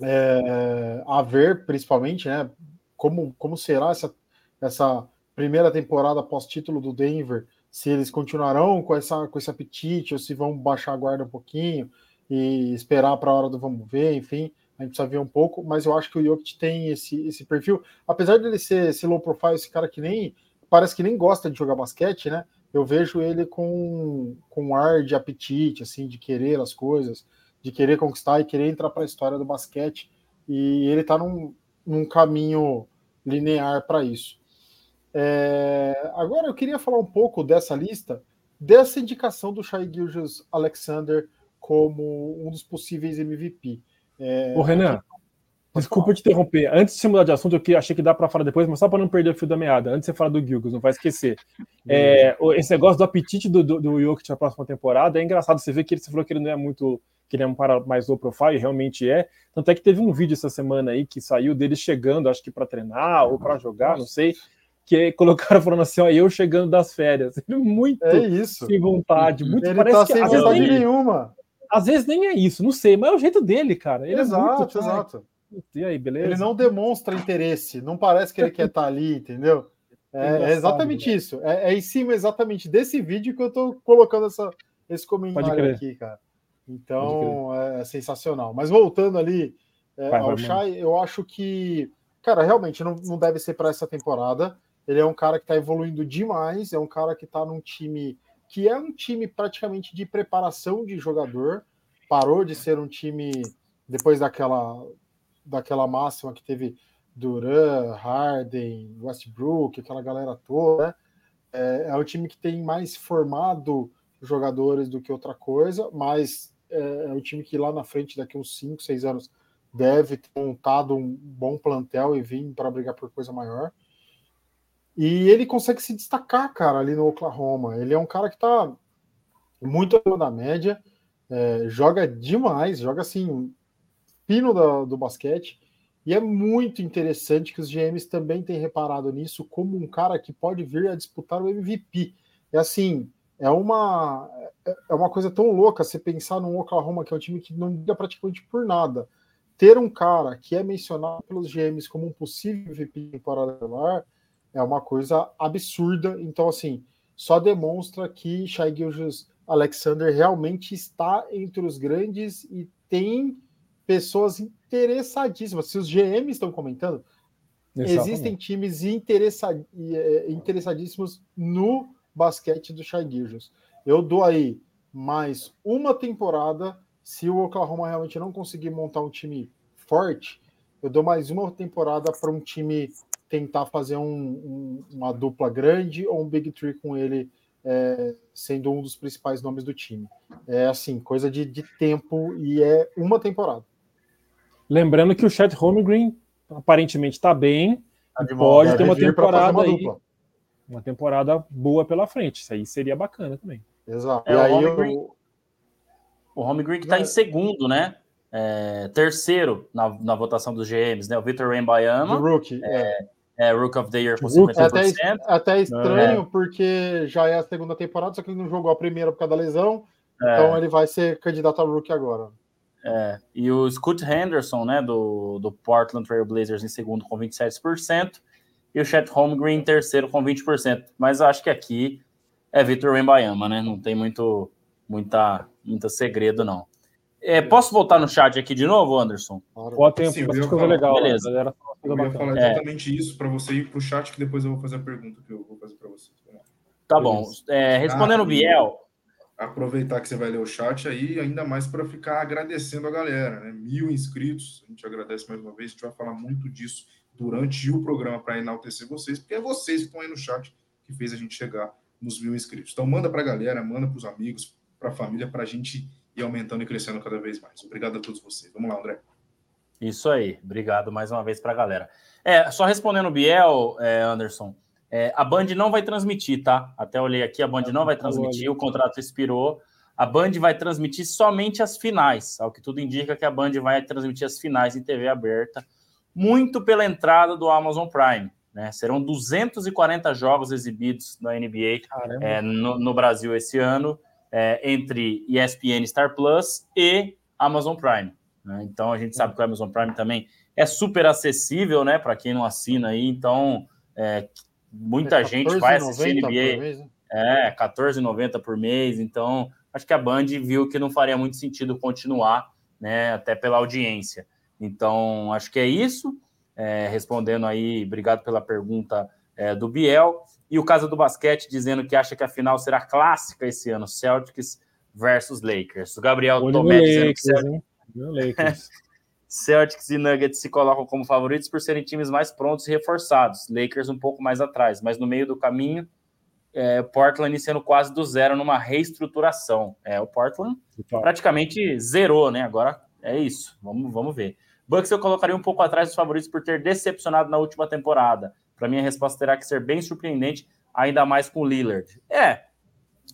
É, a ver, principalmente, né? Como, como será essa, essa primeira temporada pós-título do Denver? Se eles continuarão com, essa, com esse apetite ou se vão baixar a guarda um pouquinho e esperar para a hora do vamos ver, enfim, a gente precisa ver um pouco, mas eu acho que o Jokic tem esse, esse perfil, apesar de ele ser esse low profile, esse cara que nem parece que nem gosta de jogar basquete, né? Eu vejo ele com, com um ar de apetite, assim, de querer as coisas, de querer conquistar e querer entrar para a história do basquete. E ele está num, num caminho linear para isso. É, agora eu queria falar um pouco dessa lista, dessa indicação do Shai Gilgeous Alexander como um dos possíveis MVP. É, Ô, Renan, Desculpa te interromper. Antes de você mudar de assunto, eu achei que dá para falar depois, mas só para não perder o fio da meada. Antes de você falar do Gilgos, não vai esquecer. É, esse negócio do apetite do, do, do Jokic na próxima temporada é engraçado. Você vê que ele você falou que ele não é muito. que ele é um para mais low profile, realmente é. Tanto é que teve um vídeo essa semana aí que saiu dele chegando, acho que para treinar ou para jogar, não sei. Que colocaram falando assim, ó, eu chegando das férias. muito é isso. sem vontade, muito ele parece tá que, sem vontade nenhuma. Às vezes nem é isso, não sei, mas é o jeito dele, cara. Ele exato, é muito, exato. E aí, beleza? Ele não demonstra interesse, não parece que ele quer estar tá ali, entendeu? É, é exatamente né? isso. É, é, em cima exatamente desse vídeo que eu tô colocando essa, esse comentário aqui, cara. Então é, é, sensacional. Mas voltando ali é, vai, ao Shai, eu acho que, cara, realmente não, não deve ser para essa temporada. Ele é um cara que está evoluindo demais, é um cara que está num time que é um time praticamente de preparação de jogador. Parou de ser um time depois daquela daquela máxima que teve Duran, Harden, Westbrook, aquela galera toda, né? É, é o time que tem mais formado jogadores do que outra coisa, mas é, é o time que lá na frente, daqui uns 5, 6 anos, deve ter montado um bom plantel e vir para brigar por coisa maior. E ele consegue se destacar, cara, ali no Oklahoma. Ele é um cara que está muito acima da média, é, joga demais, joga assim, pino do, do basquete. E é muito interessante que os GMs também têm reparado nisso como um cara que pode vir a disputar o MVP. É assim, é uma é, uma coisa tão louca você pensar num Oklahoma que é um time que não liga praticamente por nada. Ter um cara que é mencionado pelos GMs como um possível MVP regular é uma coisa absurda. Então, assim, só demonstra que Shai Gilgeous Alexander realmente está entre os grandes e tem pessoas interessadíssimas. Se os GM estão comentando, Exatamente. existem times. É, interessadíssimos no basquete do Shai Gilgeous. Eu dou aí mais uma temporada. Se o Oklahoma realmente não conseguir montar um time forte, eu dou mais uma temporada para um time tentar fazer um, um, uma dupla grande ou um Big Three com ele é, sendo um dos principais nomes do time. É assim, coisa de, de tempo e é uma temporada. Lembrando que o Chet Holmgren aparentemente está bem, tá pode ter uma temporada uma aí, uma temporada boa pela frente. Isso aí seria bacana também. Exato. É, e aí o Holmgren, o que está em segundo, né? É, terceiro na, na votação dos GMs, né? O Victor Wembanyama. Rookie. É, é, Rook of the Year com 50%. É até, até estranho, é. porque já é a segunda temporada, só que ele não jogou a primeira por causa da lesão. É. Então ele vai ser candidato a Rookie agora. É, e o Scott Henderson, né, do, do Portland Trail Blazers, em segundo com 27%, e o Chet Holmgren em terceiro com 20%. Mas acho que aqui é Victor Wembanyama, né? Não tem muito, muita, muito segredo, não. É, posso voltar no chat aqui de novo, Anderson? Claro. Sim, eu falar, legal. Beleza. Galera, eu ia falar é. exatamente é. isso para você ir para o chat, que depois eu vou fazer a pergunta que eu vou fazer para você. Tá bom. É, respondendo o ah, Biel, aproveitar que você vai ler o chat aí, ainda mais para ficar agradecendo a galera, né? Mil inscritos, a gente agradece mais uma vez, a gente vai falar muito disso durante o programa para enaltecer vocês, porque é vocês que estão aí no chat que fez a gente chegar nos mil inscritos. Então manda para a galera, manda para os amigos, para a família, para a gente e aumentando e crescendo cada vez mais. Obrigado a todos vocês. Vamos lá, André. Isso aí. Obrigado mais uma vez para a galera. É, só respondendo o Biel, é, Anderson, é, a Band não vai transmitir, tá? Até olhei aqui, a Band não vai transmitir, o contrato expirou. A Band vai transmitir somente as finais, ao que tudo indica que a Band vai transmitir as finais em TV aberta, muito pela entrada do Amazon Prime. Né? Serão 240 jogos exibidos na NBA é, no, no, Brasil esse ano, é, entre ESPN Star Plus e Amazon Prime. Né? Então a gente sabe que o Amazon Prime também é super acessível, né? Para quem não assina aí, então é, muita é gente vai assistir NBA. Mês, né? É, 14,90 por mês. Então, acho que a Band viu que não faria muito sentido continuar, né? Até pela audiência. Então, acho que é isso. É, respondendo aí, obrigado pela pergunta é, do Biel. E o caso do basquete dizendo que acha que a final será clássica esse ano, Celtics versus Lakers. O Gabriel Olho Tomé dizendo que Lakers. Celtics e Nuggets se colocam como favoritos por serem times mais prontos e reforçados. Lakers um pouco mais atrás, mas no meio do caminho, é, Portland iniciando quase do zero numa reestruturação. É, o Portland praticamente zerou, né? Agora é isso. Vamos, vamos ver. Bucks eu colocaria um pouco atrás dos favoritos por ter decepcionado na última temporada. Para mim, a resposta terá que ser bem surpreendente, ainda mais com o Lillard. É,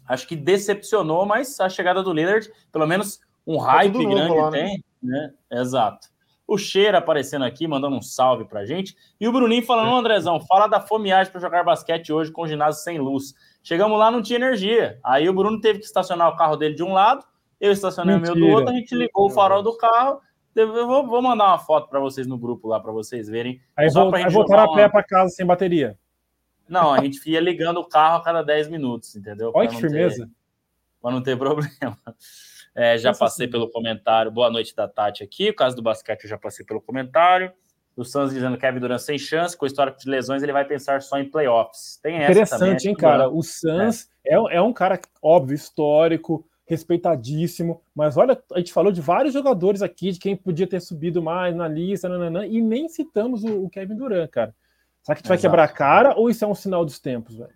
acho que decepcionou, mas a chegada do Lillard, pelo menos um tá hype grande lá, né? tem. Né? Exato. O Cheira aparecendo aqui, mandando um salve pra gente. E o Bruninho falando, Andrezão, fala da fomeagem para jogar basquete hoje com o ginásio sem luz. Chegamos lá, não tinha energia. Aí o Bruno teve que estacionar o carro dele de um lado, eu estacionei Mentira. o meu do outro, a gente ligou o farol do carro. Eu vou, vou mandar uma foto para vocês no grupo lá, para vocês verem. Aí, Só aí voltar a pé para casa sem bateria. Não, a gente ia ligando o carro a cada 10 minutos, entendeu? Olha que firmeza. Para não ter problema. É, já passei pelo comentário. Boa noite da Tati aqui. O caso do basquete eu já passei pelo comentário. O Suns dizendo que Kevin Durant sem chance, com o histórico de lesões, ele vai pensar só em playoffs. Tem essa Interessante, também, hein, cara? O Suns é. É, é um cara, óbvio, histórico, respeitadíssimo, mas olha, a gente falou de vários jogadores aqui, de quem podia ter subido mais na lista, nananã, e nem citamos o, o Kevin Durant, cara. Será que a gente vai quebrar a cara ou isso é um sinal dos tempos, velho?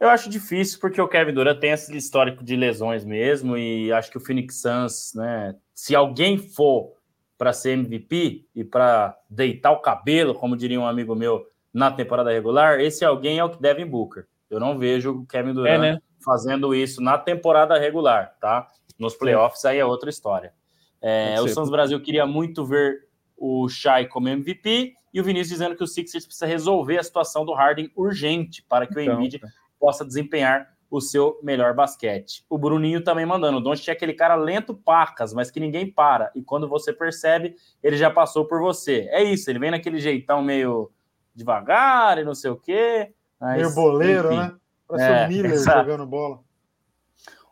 Eu acho difícil porque o Kevin Durant tem esse histórico de lesões mesmo e acho que o Phoenix Suns, né, se alguém for para ser MVP e para deitar o cabelo, como diria um amigo meu na temporada regular, esse alguém é o que Devin Booker. Eu não vejo o Kevin Durant é, né? fazendo isso na temporada regular, tá? Nos playoffs aí é outra história. É, o Suns Brasil queria muito ver o Shai como MVP e o Vinícius dizendo que o Sixers precisa resolver a situação do Harden urgente para que então, o Embiid tá possa desempenhar o seu melhor basquete. O Bruninho também mandando. O Doncic é aquele cara lento pacas, mas que ninguém para. E quando você percebe, ele já passou por você. É isso, ele vem naquele jeitão meio devagar e não sei o quê. Mas, meio boleiro, enfim. né? Parece é, o Miller exato. jogando bola.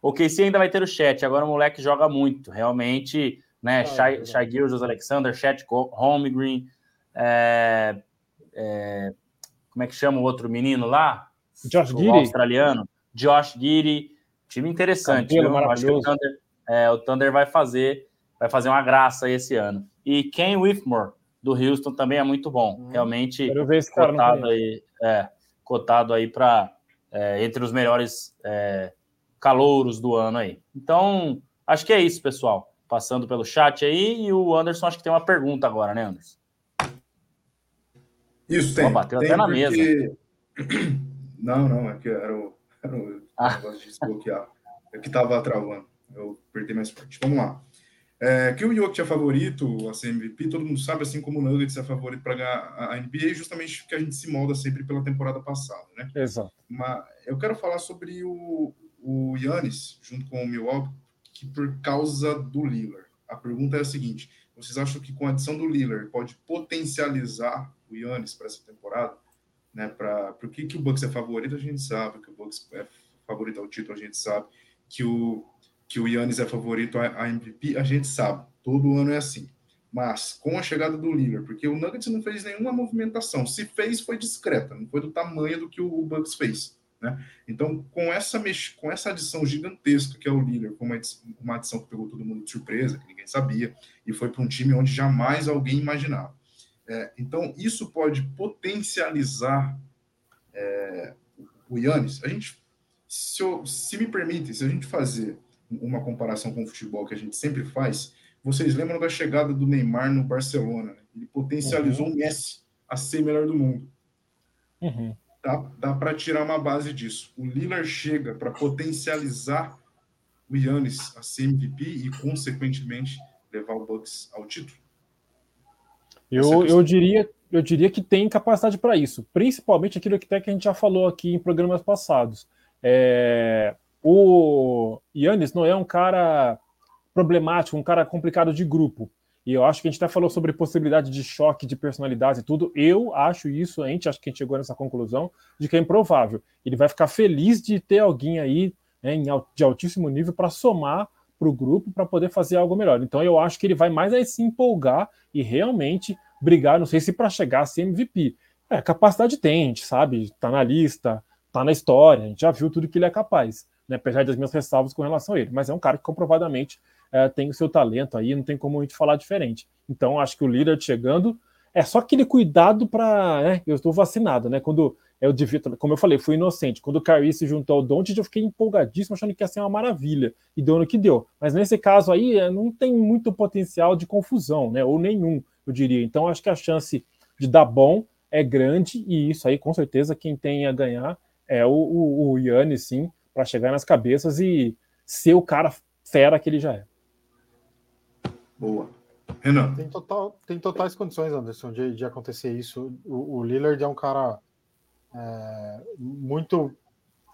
O KC ainda vai ter o chat. Agora o moleque joga muito. Realmente, né? Ah, Shai, é Gilgis Alexander, Chat Holmgren. É, é, como é que chama o outro menino lá? Josh Giri. australiano. Josh Giri. Time interessante. Cabelo? Acho que o Thunder, é, o Thunder vai fazer vai fazer uma graça esse ano. E Ken Whitmore, do Houston, também é muito bom. Hum, Realmente cotado aí, é, cotado aí para é, entre os melhores é, calouros do ano aí. Então, acho que é isso, pessoal. Passando pelo chat aí, e o Anderson acho que tem uma pergunta agora, né, Anderson? Isso, tem. bateu tem até na porque... mesa. Não, não, é que era o, era o ah. negócio de desbloquear. É que estava travando. Eu apertei mais forte. Vamos lá. É, que o Jokic é favorito a ser MVP, todo mundo sabe, assim como o Nuggets é favorito para ganhar a NBA, justamente porque a gente se molda sempre pela temporada passada, né? Exato. Mas eu quero falar sobre o, o Yannis, junto com o Milwaukee, que por causa do Lillard. A pergunta é a seguinte: vocês acham que com a adição do Lillard pode potencializar o Yannis para essa temporada? Né? Para por que, que o Bucks é favorito, a gente sabe que o Bucks é favorito ao título, a gente sabe que o que o Yannis é favorito a, a MVP, a gente sabe. Todo ano é assim. Mas com a chegada do Lillard, porque o Nuggets não fez nenhuma movimentação, se fez foi discreta, não foi do tamanho do que o Bucks fez, né? Então, com essa com essa adição gigantesca que é o Lillard, com uma, uma adição que pegou todo mundo de surpresa, que ninguém sabia, e foi para um time onde jamais alguém imaginava. É, então, isso pode potencializar é, o Yannis. A gente, se, eu, se me permitem, se a gente fazer uma comparação com o futebol que a gente sempre faz. Vocês lembram da chegada do Neymar no Barcelona? Né? Ele potencializou uhum. o Messi a ser melhor do mundo. Uhum. Dá, dá para tirar uma base disso. O Lillard chega para potencializar o Yannis a ser MVP e, consequentemente, levar o Bucks ao título? Eu, é eu, diria, eu diria que tem capacidade para isso, principalmente aquilo que, até que a gente já falou aqui em programas passados. É, o Yannis não é um cara problemático, um cara complicado de grupo. E eu acho que a gente até falou sobre possibilidade de choque de personalidade e tudo. Eu acho isso, a gente acha que a gente chegou nessa conclusão de que é improvável. Ele vai ficar feliz de ter alguém aí né, de altíssimo nível para somar para o grupo para poder fazer algo melhor. Então eu acho que ele vai mais aí se empolgar e realmente brigar, não sei se para chegar a ser MVP. É, capacidade tem, a gente sabe, tá na lista, tá na história, a gente já viu tudo que ele é capaz, né, apesar das minhas ressalvas com relação a ele, mas é um cara que comprovadamente é, tem o seu talento aí, não tem como a gente falar diferente. Então, acho que o líder chegando é só aquele cuidado para. Né, eu estou vacinado, né? Quando eu devia, como eu falei, fui inocente. Quando o Kyrie se juntou ao Doncic, eu fiquei empolgadíssimo, achando que ia ser uma maravilha. E deu no que deu. Mas nesse caso aí, é, não tem muito potencial de confusão, né? Ou nenhum, eu diria. Então, acho que a chance de dar bom é grande. E isso aí, com certeza, quem tem a ganhar é o, o, o Yannis, sim, para chegar nas cabeças e ser o cara fera que ele já é. Boa. Renan. Tem, total, tem totais condições, Anderson, de, de acontecer isso. O, o Lillard é um cara é, muito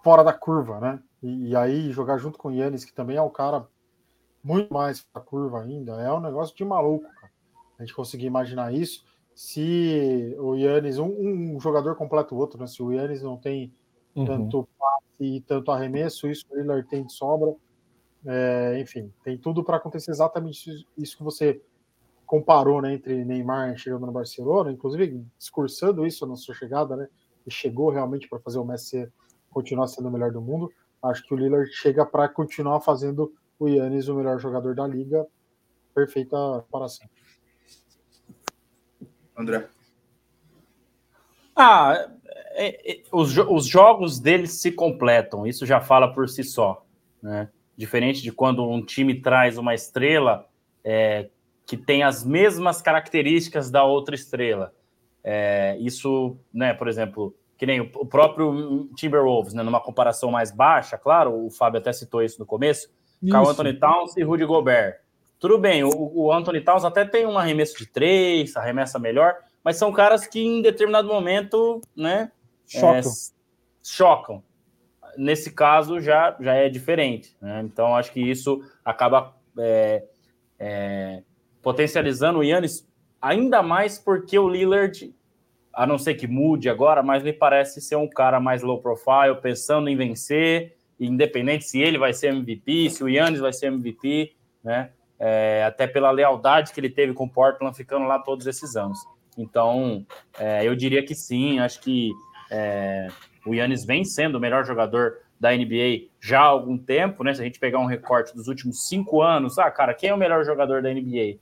fora da curva, né? E, e, aí jogar junto com o Yannis, que também é um cara muito mais da curva ainda, é um negócio de maluco, cara. A gente conseguir imaginar isso. Se o Yannis, um, um jogador completa o outro, né? Se o Yannis não tem uhum. tanto passe e tanto arremesso, isso o Lillard tem de sobra. É, enfim, tem tudo para acontecer exatamente isso que você comparou né, entre Neymar chegando no Barcelona, inclusive discursando isso na sua chegada, né? E chegou realmente para fazer o Messi continuar sendo o melhor do mundo. Acho que o Lillard chega para continuar fazendo o Yannis o melhor jogador da liga. Perfeita comparação. André. Ah, é, é, os, os jogos deles se completam, isso já fala por si só. Né? Diferente de quando um time traz uma estrela é, que tem as mesmas características da outra estrela. É, isso, né, por exemplo, que nem o próprio Timberwolves, né, numa comparação mais baixa, claro, o Fábio até citou isso no começo, Carl Anthony Towns e Rudy Gobert. Tudo bem, o, o Anthony Towns até tem um arremesso de três, arremessa melhor, mas são caras que em determinado momento, né, chocam. É, chocam nesse caso já, já é diferente. Né? Então, acho que isso acaba é, é, potencializando o Yannis ainda mais porque o Lillard, a não ser que mude agora, mas me parece ser um cara mais low profile, pensando em vencer, independente se ele vai ser MVP, se o Yannis vai ser MVP, né? É, até pela lealdade que ele teve com o Portland ficando lá todos esses anos. Então, é, eu diria que sim, acho que é, o Yannis vem sendo o melhor jogador da NBA já há algum tempo, né? Se a gente pegar um recorte dos últimos cinco anos, ah, cara, quem é o melhor jogador da NBA?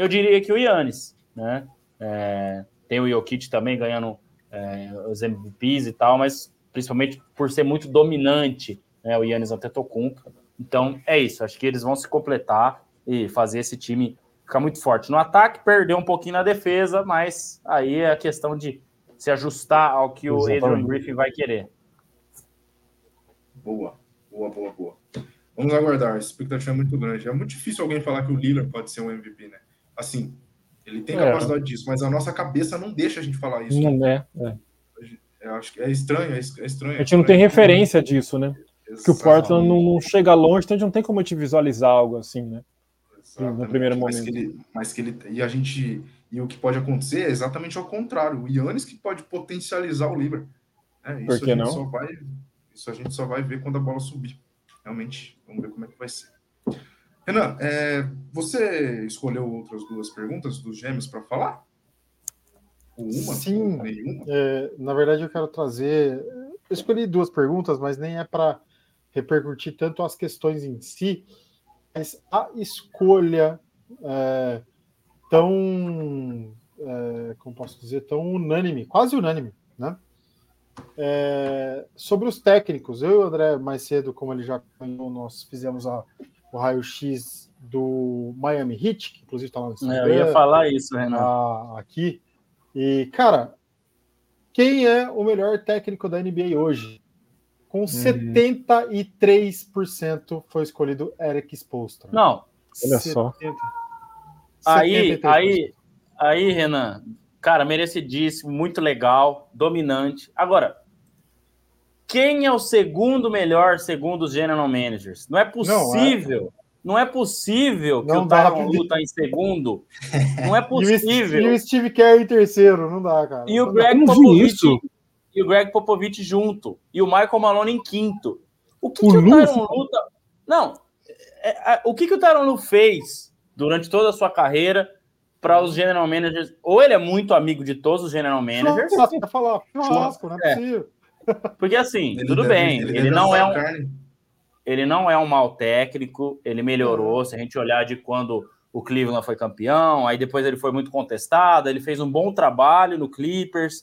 Eu diria que o Yannis, né? É, tem o Jokic também ganhando é, os MVPs e tal, mas principalmente por ser muito dominante, né? O Yannis até tocou. Então é isso, acho que eles vão se completar e fazer esse time ficar muito forte no ataque, perder um pouquinho na defesa, mas aí é a questão de se ajustar ao que o Adrian Griffin vai querer. Boa, boa, boa, boa. Vamos aguardar, a expectativa é muito grande. É muito difícil alguém falar que o Lillard pode ser um MVP, né? Assim, ele tem é. capacidade disso, mas a nossa cabeça não deixa a gente falar isso. Não é, é. Eu acho que é estranho, é estranho. A gente não tem referência disso, né? Exatamente. Que o Portland não, não, chega longe, então a gente não tem como te visualizar algo assim, né? Exatamente. No primeiro momento. Mas que, ele, mas que ele. E a gente e o que pode acontecer é exatamente ao contrário. O Yannis que pode potencializar o Libra. É, isso Por que não? Só vai, isso a gente só vai ver quando a bola subir. Realmente, vamos ver como é que vai ser. Renan, é, você escolheu outras duas perguntas dos gêmeos para falar? uma? Sim. Nenhuma? É, na verdade, eu quero trazer. Eu escolhi duas perguntas, mas nem é para repercutir tanto as questões em si, mas a escolha é, tão, é, como posso dizer, tão unânime, quase unânime, né? É, sobre os técnicos, eu e o André, mais cedo, como ele já nós fizemos a, o raio-x do Miami Heat, que inclusive está lá no Instagram. É, eu ia falar isso, Renan. A, aqui. E, cara, quem é o melhor técnico da NBA hoje? Com hum. 73% foi escolhido Eric Spoelstra. Não, olha 70, só. Aí, aí, aí, Renan, cara, merecidíssimo, muito legal, dominante. Agora, quem é o segundo melhor segundo os general managers? Não é possível. Não é, não é possível que não o Tyron Lu tá em segundo. Não é possível. e o Steve Kerr em terceiro, não dá, cara. E o Greg Popovich e o Greg Popovich junto e o Michael Malone em quinto. O que, o, que o Tyron Lu tá... Não, é, é, o que, que o Tyron Lu fez durante toda a sua carreira para os general managers? Ou ele é muito amigo de todos os general managers. Churrasco, falar, churrasco, não é, é. possível. Porque assim, ele tudo deve, bem, ele, ele não é um carne. ele não é um mau técnico, ele melhorou, se a gente olhar de quando o Cleveland foi campeão, aí depois ele foi muito contestado, ele fez um bom trabalho no Clippers,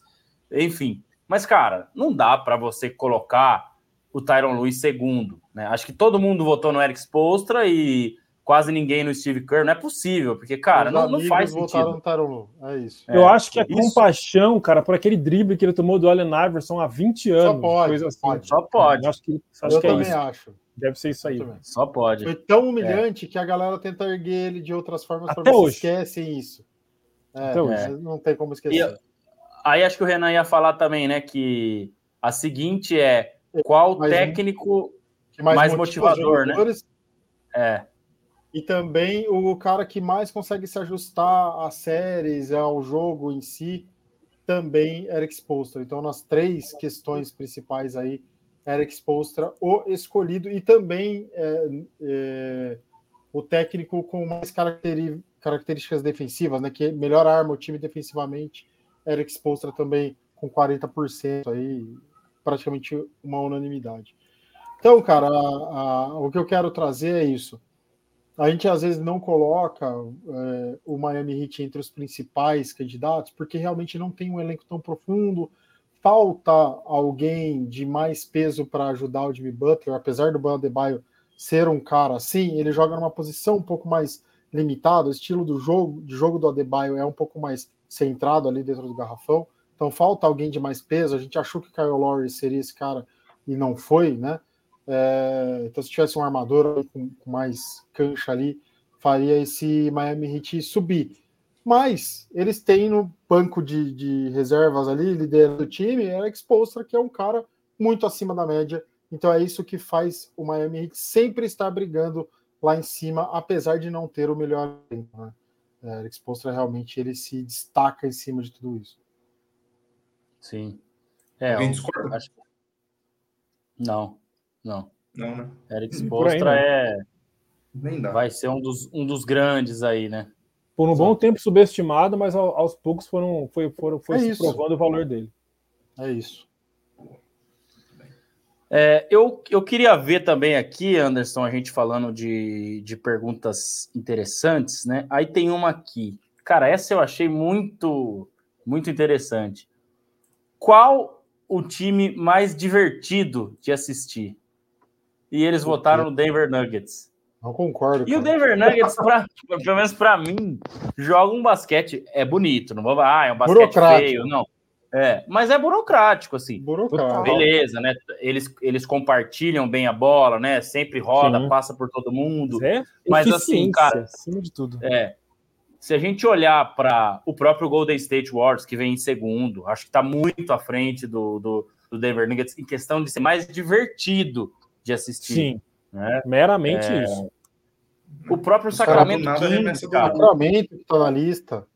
enfim. Mas cara, não dá para você colocar o Tyron Lewis segundo, né? Acho que todo mundo votou no Eric Spolstra e quase ninguém no Steve Kerr, não é possível, porque, cara, não, não, faz sentido. No é isso. É, eu acho que é isso. compaixão, cara, por aquele drible que ele tomou do Allen Iverson há 20 anos. Só pode. Coisa assim. pode. Só pode. Eu acho que, acho eu que é também isso. acho. Deve ser isso aí. Só pode. Foi tão humilhante é. que a galera tenta erguer ele de outras formas para hoje. esquecem isso. É, Até hoje. Não tem como esquecer. E, aí acho que o Renan ia falar também, né, que a seguinte é qual mais técnico um, mais, mais motivador, né? É e também o cara que mais consegue se ajustar às séries, ao jogo em si, também Eric Spolstra. Então, nas três questões principais aí, Eric Spolstra, o escolhido, e também é, é, o técnico com mais características defensivas, né, que melhor arma o time defensivamente, Eric Spolstra também com 40% aí, praticamente uma unanimidade. Então, cara, a, a, o que eu quero trazer é isso a gente às vezes não coloca é, o Miami Heat entre os principais candidatos, porque realmente não tem um elenco tão profundo, falta alguém de mais peso para ajudar o Jimmy Butler, apesar do Bam Adebayo ser um cara assim, ele joga numa posição um pouco mais limitada, o estilo do jogo, de jogo do Adebayo é um pouco mais centrado ali dentro do garrafão, então falta alguém de mais peso, a gente achou que Kyle Lowry seria esse cara e não foi, né? É, então, se tivesse um armador com, com, mais cancha ali, faria esse Miami Heat subir. Mas eles têm no banco de, de reservas ali, liderando o time, Alex Postra, que é um cara muito acima da média. Então é isso que faz o Miami Heat sempre estar brigando lá em cima, apesar de não ter o melhor tempo. Né? É, Alex Postra realmente ele se destaca em cima de tudo isso. Sim. É, eu, acho... Não. Não. Não, né? Eric Spolstra é. Nem dá. Vai ser um dos, um dos grandes aí, né? Por um Exato. bom tempo subestimado, mas aos poucos foram, foi, foram, foi é se isso. provando o valor dele. É isso. É, eu, eu queria ver também aqui, Anderson, a gente falando de, de perguntas interessantes, né? Aí tem uma aqui. Cara, essa eu achei muito, muito interessante. Qual o time mais divertido de assistir? E eles votaram no Denver Nuggets. Não concordo. E cara. o Denver Nuggets, pra, pelo menos para mim, joga um basquete. É bonito, não vou falar, ah, é um basquete feio, não. É, mas é burocrático, assim. Burocrático. Beleza, né? Eles, eles compartilham bem a bola, né? Sempre roda, Sim. passa por todo mundo. É mas assim, cara. Acima de tudo. É. Se a gente olhar para o próprio Golden State Wars, que vem em segundo, acho que está muito à frente do, do, do Denver Nuggets em questão de ser mais divertido de assistir. Sim, né? meramente é... isso. O próprio Sacramento Kings, cara, Sacramento que está na lista.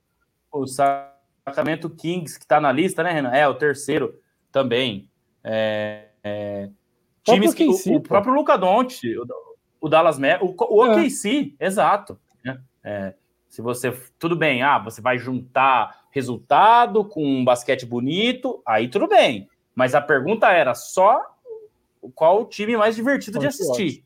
O Sacramento Kings que está na lista, né, Renan? É, o terceiro também. É, é... Times que, o, o, próprio Luca Doncic, o, o Dallas o, o é. OKC, exato. Né? É, se você, tudo bem, ah, você vai juntar resultado com um basquete bonito, aí tudo bem. Mas a pergunta era só qual o time mais divertido de assistir.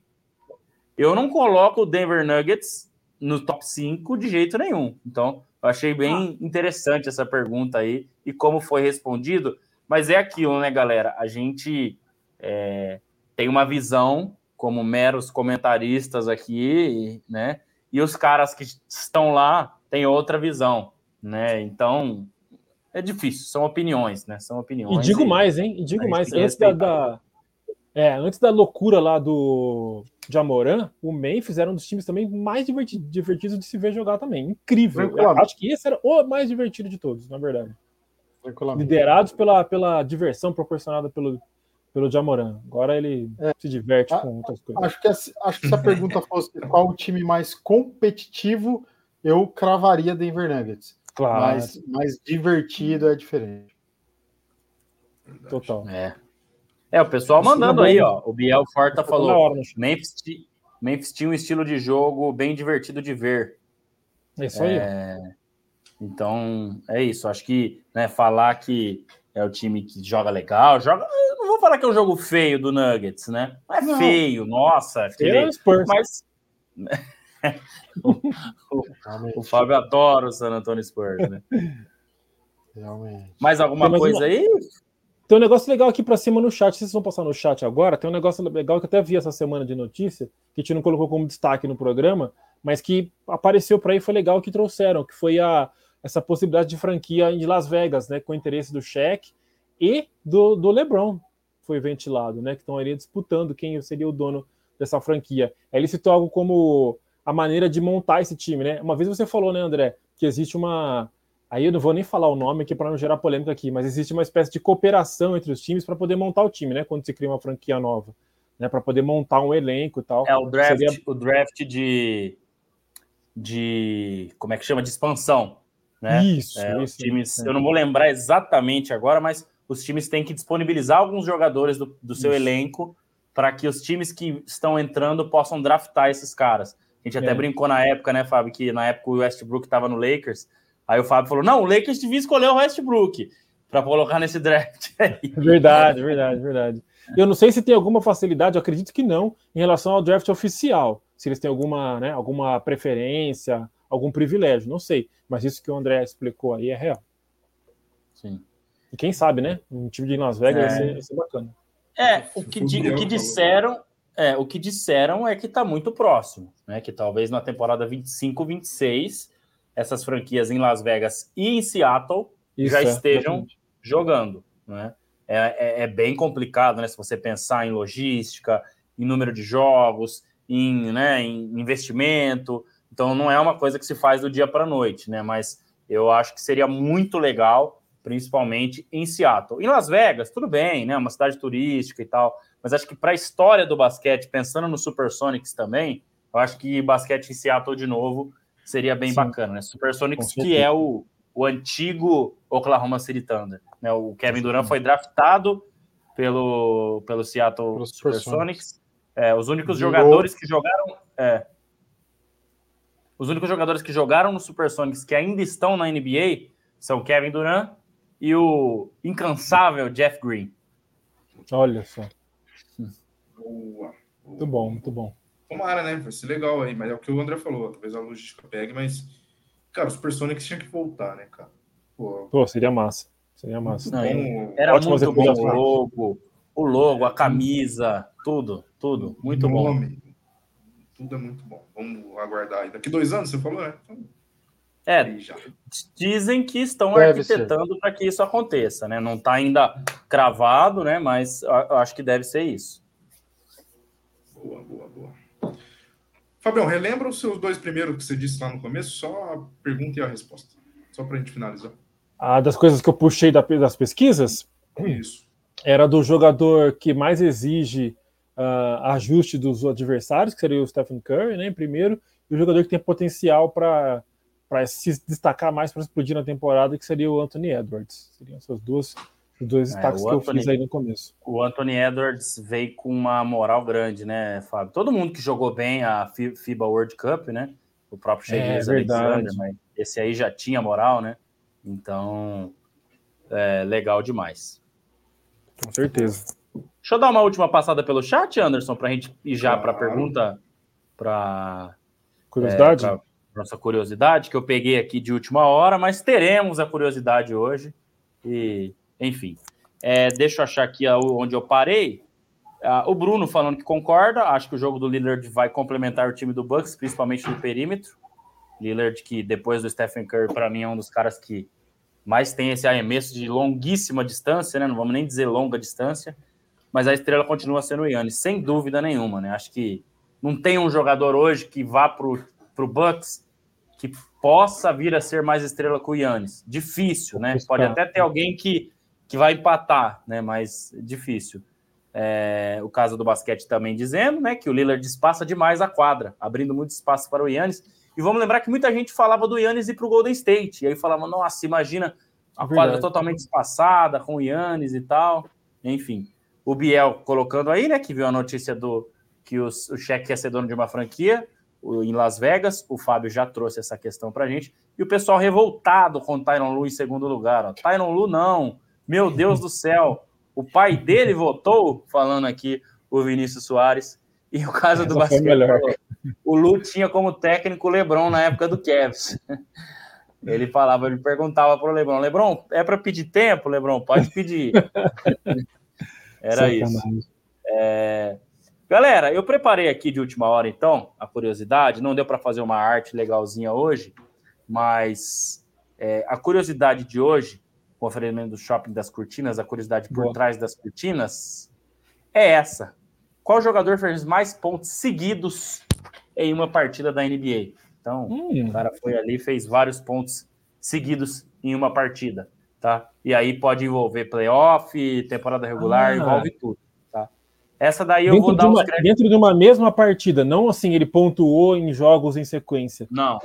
Eu não coloco o Denver Nuggets no top 5 de jeito nenhum. Então, eu achei bem ah. interessante essa pergunta aí e como foi respondido. Mas é aquilo, né, galera? A gente é, tem uma visão como meros comentaristas aqui, né? E os caras que estão lá têm outra visão, né? Então é difícil, são opiniões, né? São opiniões. E digo e, mais, hein? E digo mais, antes da, da, é, antes da loucura lá do Jamoran, o Memphis era um dos times também mais divertidos divertido de se ver jogar também. Incrível. acho que esse era o mais divertido de todos, na verdade. Liderados pela, pela diversão proporcionada pelo, pelo Jamoran. Agora ele é. se diverte a, com outras coisas. Acho que, acho que se a pergunta fosse qual o time mais competitivo, eu cravaria Denver Nuggets. Claro. Mas mais divertido é diferente. Total. É. É, o pessoal mandando aí, ó. O Biel Forta falou: Memphis, Memphis tinha um estilo de jogo bem divertido de ver. É isso aí. É... Então, é isso. Acho que né, falar que é o time que joga legal, joga. Eu não vou falar que é um jogo feio do Nuggets, né? Não é não. feio, nossa, é feio. Mas. o, o, o, Fábio adora o San Antonio Spurs, né? Realmente. Mais alguma coisa uma... aí? Tem um negócio legal aqui para cima no chat, vocês vão passar no chat agora. Tem um negócio legal que eu até vi essa semana de notícia, que a gente não colocou como destaque no programa, mas que apareceu para aí foi legal que trouxeram, que foi a, essa possibilidade de franquia em Las Vegas, né, com interesse do Shaq e do, do LeBron, foi ventilado, né, que estão ali disputando quem seria o dono dessa franquia. Aí ele citou algo como a maneira de montar esse time, né? Uma vez você falou, né, André, que existe uma Aí eu não vou nem falar o nome aqui para não gerar polêmica aqui, mas existe uma espécie de cooperação entre os times para poder montar o time, né? Quando se cria uma franquia nova, né? Para poder montar um elenco e tal. É o draft, Seria... o draft de, de como é que chama de expansão, né? Isso, é, isso. times, é. eu não vou lembrar exatamente agora, mas os times têm que disponibilizar alguns jogadores do, do seu isso. elenco para que os times que estão entrando possam draftar esses caras. A gente até é. brincou na época, né, Fábio, que na época o Westbrook estava no Lakers Aí o Fábio falou: não, o Lakers devia escolher o Westbrook para colocar nesse draft. verdade, verdade, verdade. Eu não sei se tem alguma facilidade, eu acredito que não, em relação ao draft oficial. Se eles têm alguma, né, alguma preferência, algum privilégio, não sei. Mas isso que o André explicou aí é real. Sim. E quem sabe, né? Um time de Las Vegas é. vai, ser, vai ser bacana. É, o que, o que disseram é, o que disseram é que está muito próximo, né? Que talvez na temporada 25, 26 essas franquias em Las Vegas e em Seattle Isso já é, estejam jogando. Né? É, é, é, bem complicado, né? Se você pensar em logística, em número de jogos, em, né, em investimento. Então, não é uma coisa que se faz do dia para a noite, né? Mas eu acho que seria muito legal, principalmente em Seattle. Em Las Vegas, tudo bem, né? Uma cidade turística e tal. Mas acho que para a história do basquete, pensando no Supersonics também, eu acho que basquete em Seattle de novo seria bem Sim. bacana, né? Supersonics, que é o, o antigo Oklahoma City Thunder. Né? O Kevin Durant foi draftado pelo, pelo Seattle pelo Supersonics. É, os únicos jogadores que jogaram. É, os únicos jogadores que jogaram no Supersonics que ainda estão na NBA são Kevin Durant e o incansável Jeff Green. Olha só. Boa. Muito bom, muito bom. Tomara, né? Vai ser legal aí, mas é o que o André falou. Talvez a logística pegue, mas, cara, os Supersonics tinham que voltar, né, cara? Pô, Pô seria massa. Seria massa. Não, bom, era muito bom o logo, o logo, a camisa, tudo, tudo. Muito nome, bom. Tudo é muito bom. Vamos aguardar aí. Daqui dois anos, você falou, né? Então, é, dizem que estão deve arquitetando para que isso aconteça, né? Não está ainda cravado, né? Mas eu acho que deve ser isso. Boa, boa, boa. Fabião, relembra os seus dois primeiros que você disse lá no começo, só a pergunta e a resposta, só para a gente finalizar. Ah, das coisas que eu puxei das pesquisas? Isso. Era do jogador que mais exige uh, ajuste dos adversários, que seria o Stephen Curry, né, em primeiro, e o jogador que tem potencial para se destacar mais para explodir na temporada, que seria o Anthony Edwards. Seriam essas duas os dois é, destaques que Anthony, eu fiz aí no começo. O Anthony Edwards veio com uma moral grande, né, Fábio? Todo mundo que jogou bem a FIBA World Cup, né? O próprio Shea é, Alexander, mas esse aí já tinha moral, né? Então, é legal demais. Com certeza. Deixa eu dar uma última passada pelo chat, Anderson, para a gente ir já para a pergunta, para curiosidade. É, nossa curiosidade, que eu peguei aqui de última hora, mas teremos a curiosidade hoje. E enfim. É, deixa eu achar aqui onde eu parei. Ah, o Bruno falando que concorda, acho que o jogo do Lillard vai complementar o time do Bucks, principalmente no perímetro. Lillard, que depois do Stephen Curry, para mim é um dos caras que mais tem esse arremesso de longuíssima distância, né? Não vamos nem dizer longa distância, mas a estrela continua sendo o Yannis, sem dúvida nenhuma, né? Acho que não tem um jogador hoje que vá para o Bucks que possa vir a ser mais estrela que o Yannis. Difícil, né? Pode até ter alguém que, que vai empatar, né? Mas difícil. É, o caso do basquete também dizendo, né, que o Lillard espaça demais a quadra, abrindo muito espaço para o Yannis. E vamos lembrar que muita gente falava do Yannis ir para o Golden State. E aí falava, nossa, imagina a é quadra totalmente espaçada com o Yannis e tal. Enfim, o Biel colocando aí, né, que viu a notícia do que os, o cheque quer ser dono de uma franquia o, em Las Vegas. O Fábio já trouxe essa questão para gente. E o pessoal revoltado com o Tyron Lu em segundo lugar. Ó. Tyron Lu não. Meu Deus do céu. O pai dele votou, falando aqui o Vinícius Soares. E o caso Essa do basquete, o Lu tinha como técnico o LeBron na época do Cavs. Ele falava, ele perguntava para o LeBron: LeBron, é para pedir tempo, LeBron? Pode pedir. Era isso. É... Galera, eu preparei aqui de última hora, então, a curiosidade. Não deu para fazer uma arte legalzinha hoje, mas é, a curiosidade de hoje o oferecimento do Shopping das Cortinas, a curiosidade por Boa. trás das cortinas, é essa. Qual jogador fez mais pontos seguidos em uma partida da NBA? Então, hum. o cara foi ali fez vários pontos seguidos em uma partida, tá? E aí pode envolver playoff, temporada regular, ah. envolve tudo. Essa daí eu dentro vou dar uma, Dentro de uma mesma partida, não assim, ele pontuou em jogos em sequência. Não.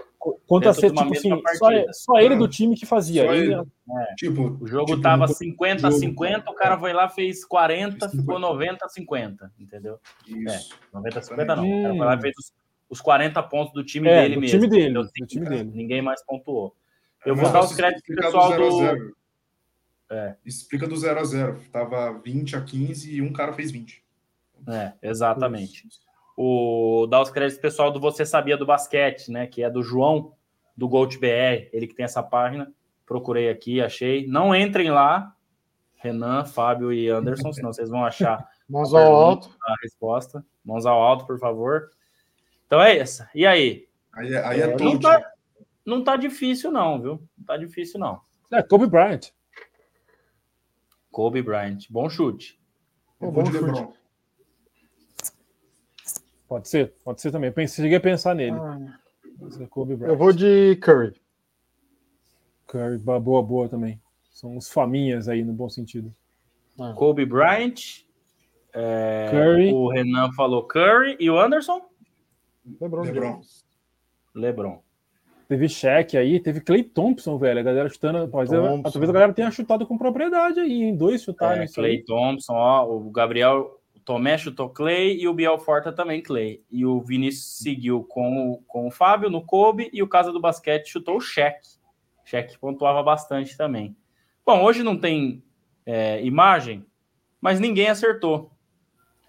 Conta ser, tipo assim, só, só, ele do time que fazia. Ele, é. tipo, o jogo tipo, tava 50 a 50, o cara foi lá, fez 40, ficou 90 a 50, entendeu? Isso. É, 90 a 50 não. Hum. O cara foi lá e fez os, os 40 pontos do time é, dele do mesmo. Time dele, do time dele. Ninguém mais pontuou. Eu vou dar os créditos pro pessoal do. 0 do... É. Explica do 0 a 0 Tava 20 a 15 e um cara fez 20. É, exatamente. O dar os créditos pessoal do Você Sabia do Basquete, né? Que é do João, do Gold BR, ele que tem essa página. Procurei aqui, achei. Não entrem lá, Renan, Fábio e Anderson, senão vocês vão achar Mãos ao alto. a resposta. Mãos ao alto, por favor. Então é essa. E aí? Aí, é, aí é, é não, tá, não tá difícil, não, viu? Não tá difícil, não. É, Kobe Bryant. Kobe Bryant. Bom chute. bom, bom chute. Pode ser, pode ser também. Pensei, cheguei a pensar nele. Ah, eu vou de Curry. Curry, boa, boa também. São os faminhas aí, no bom sentido. Ah. Kobe Bryant. É, Curry. O Renan falou Curry. E o Anderson? Lebron. Lebron. Lebron. Teve cheque aí, teve Clay Thompson, velho. A galera chutando. Pode talvez a galera tenha chutado com propriedade aí, em dois chutaram. É, Clay Thompson, ó. O Gabriel Tomé chutou Clay e o Biel Forta também Clay. E o Vinícius seguiu com o, com o Fábio no Kobe e o Casa do Basquete chutou o Cheque. Cheque pontuava bastante também. Bom, hoje não tem é, imagem, mas ninguém acertou.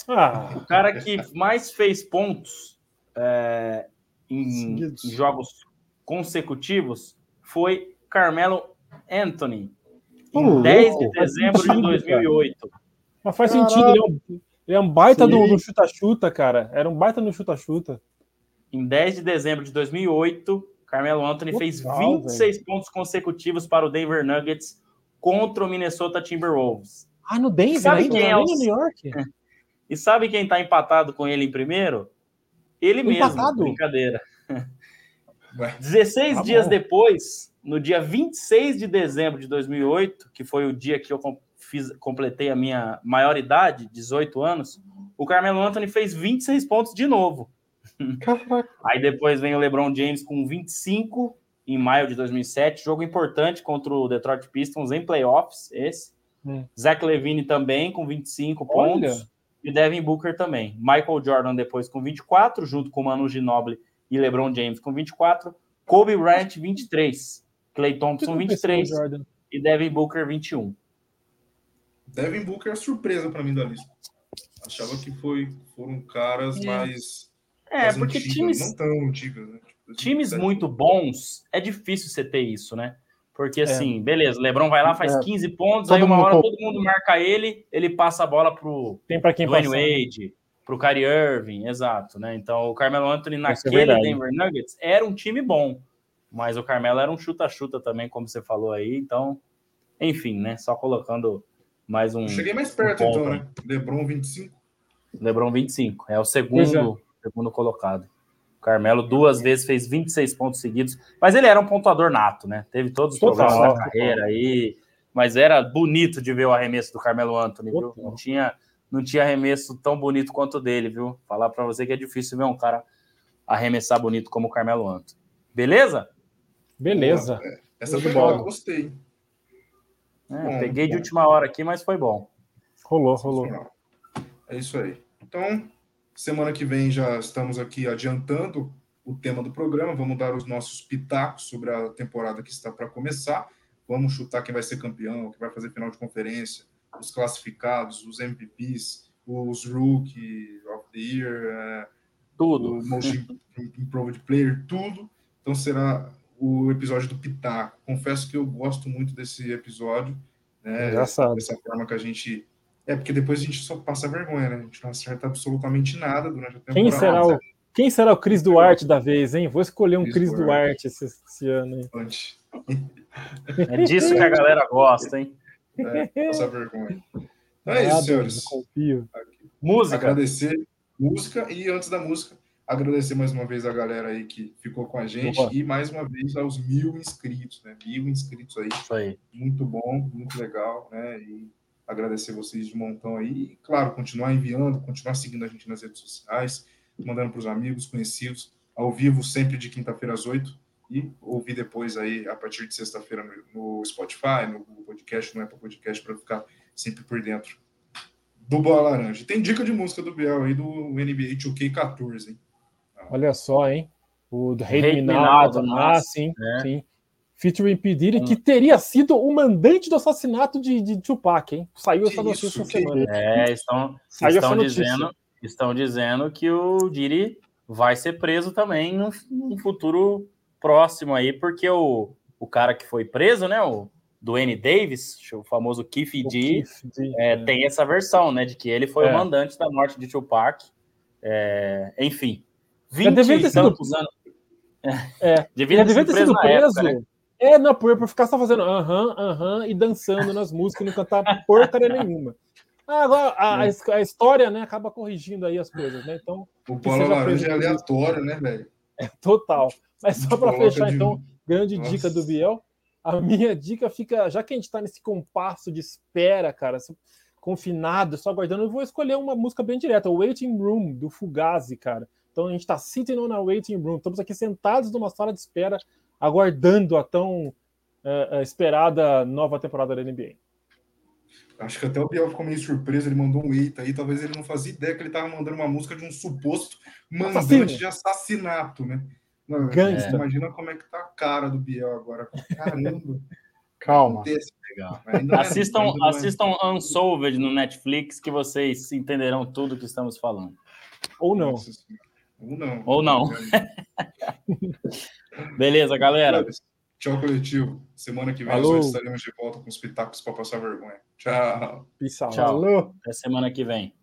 Ah. O cara que mais fez pontos é, em, em, jogos consecutivos foi Carmelo Anthony, em uh, 10 de dezembro de 2008. Mas faz Caraca. sentido, ele é um, ele é um baita no chuta-chuta, cara. Era um baita no chuta-chuta. Em 10 de dezembro de 2008, Carmelo Anthony Total, fez 26 véio. pontos consecutivos para o Denver Nuggets contra o Minnesota Timberwolves. Ah, no Denver sabe ainda? Quem é o... New York? E sabe quem está empatado com ele em primeiro? Ele empatado? mesmo, brincadeira. 16 tá dias depois, no dia 26 de dezembro de 2008, que foi o dia que eu fiz, completei a minha maioridade, 18 anos, o Carmelo Anthony fez 26 pontos de novo. Aí depois vem o LeBron James com 25 em maio de 2007, jogo importante contra o Detroit Pistons em playoffs, esse. Hum. Zach Levine também com 25 Olha. pontos. E Devin Booker também. Michael Jordan depois com 24, junto com Manu Ginobili e LeBron James com 24. Kobe Bryant 23. Clay Thompson 23 e Devin Booker 21. Devin Booker é surpresa para mim da lista. Achava que foi, foram caras é. mais. É, mais porque antigas, times. Não tão antigas, né? Tipo, times muito bons, é difícil você ter isso, né? Porque assim, beleza, o Lebron vai lá, faz É. 15 pontos, Todo aí uma mundo hora todo mundo marca ele, ele passa a bola pro Tem para quem Dwayne passar. Wade, pro Kyrie Irving, exato, né? Então o Carmelo Anthony é naquele verdade. Denver Nuggets era um time bom, mas o Carmelo era um chuta-chuta também, como você falou aí, então, enfim, né? Só colocando mais um Eu cheguei mais perto, um então, né? LeBron 25. LeBron 25, é o segundo, segundo colocado. O Carmelo duas vezes fez 26 pontos seguidos, mas ele era um pontuador nato, né? Teve todos os Total, problemas na total. carreira aí, mas era bonito de ver o arremesso do Carmelo Anthony, viu? Não tinha, não tinha arremesso tão bonito quanto o dele, viu? Falar pra você que é difícil ver um cara arremessar bonito como o Carmelo Anthony. Beleza? Beleza. É. Essa foi bola. boa, gostei. É, peguei de última hora aqui, mas foi bom. Rolou, rolou. É isso aí. Então, semana que vem já estamos aqui adiantando o tema do programa. Vamos dar os nossos pitacos sobre a temporada que está para começar. Vamos chutar quem vai ser campeão, quem vai fazer final de conferência, os classificados, os MVPs, os Rookie of the Year, é, Tudo. o Most Improved Player, tudo. Então será o episódio do Pitaco. Confesso que eu gosto muito desse episódio. Né? Engraçado. Dessa forma que a gente. É, porque depois a gente só passa vergonha, né? A gente não acerta absolutamente nada durante a temporada. Quem será o, quem será o Cris Duarte da vez, hein? Vou escolher um Cris Duarte. Duarte esse, esse ano, hein? É disso que a galera gosta, hein? É, passar vergonha. Então é isso, senhores. confio. Música. Agradecer música e antes da música, agradecer mais uma vez a galera aí que ficou com a gente Boa. e mais uma vez aos mil inscritos, né? Mil inscritos aí. Isso aí. muito bom, muito legal, né? E agradecer vocês de montão aí. E, claro, continuar enviando, continuar seguindo a gente nas redes sociais, mandando para os amigos, conhecidos, ao vivo, sempre de quinta-feira às oito. E ouvir depois aí, a partir de sexta-feira, no, no Spotify, no Google Podcast, no Apple Podcast, para ficar sempre por dentro do Bola Laranja. Tem dica de música do Biel aí do NBA 2K14, hein? Olha só, hein? O do do Ah, sim, né? sim. Featuring P. Diddy, Hum. que teria sido o mandante do assassinato de, de Tupac, hein? Saiu essa notícia essa semana. É, estão, Saiu estão dizendo, estão dizendo que o Diri vai ser preso também num, num futuro próximo aí, porque o, o cara que foi preso, né, o Dwayne Davis, o famoso Keith D, é, é. tem essa versão, né, de que ele foi É. o mandante da morte de Tupac. É, enfim, 20 devia ter sido- anos. É. devia ter devia sido ter preso sido na preso. época? É, não, por, por ficar só fazendo aham, aham e dançando nas músicas e não cantar porcaria nenhuma. Ah, Agora, a, a his- a história, né, acaba corrigindo aí as coisas, né? Então, O seja Laranja é aleatório, né, velho? total. Mas só para fechar, de- então, grande Nossa. dica do Biel. A minha dica fica, já que a gente está nesse compasso de espera, cara, confinado, só aguardando, eu vou escolher uma música bem direta, o Waiting Room, do Fugazi, cara. Então a gente está sitting on a waiting room, estamos aqui sentados numa sala de espera, aguardando a tão eh, eh, esperada nova temporada da NBA. Acho que até o Biel ficou meio surpreso, ele mandou um eita aí, talvez ele não fazia ideia que ele estava mandando uma música de um suposto mandante Assassino. de assassinato, né? Gangsta. Imagina como é que tá a cara do Biel agora. Caramba. Calma. não é- Assistam, não é- assistam Unsolved no Netflix que vocês entenderão tudo que estamos falando. Ou não. Ou não. Ou não. Beleza, galera. Tchau, coletivo. Semana que vem Alô. nós estaremos de volta com os pitacos para passar vergonha. Tchau. Tchau. Alô? Até semana que vem.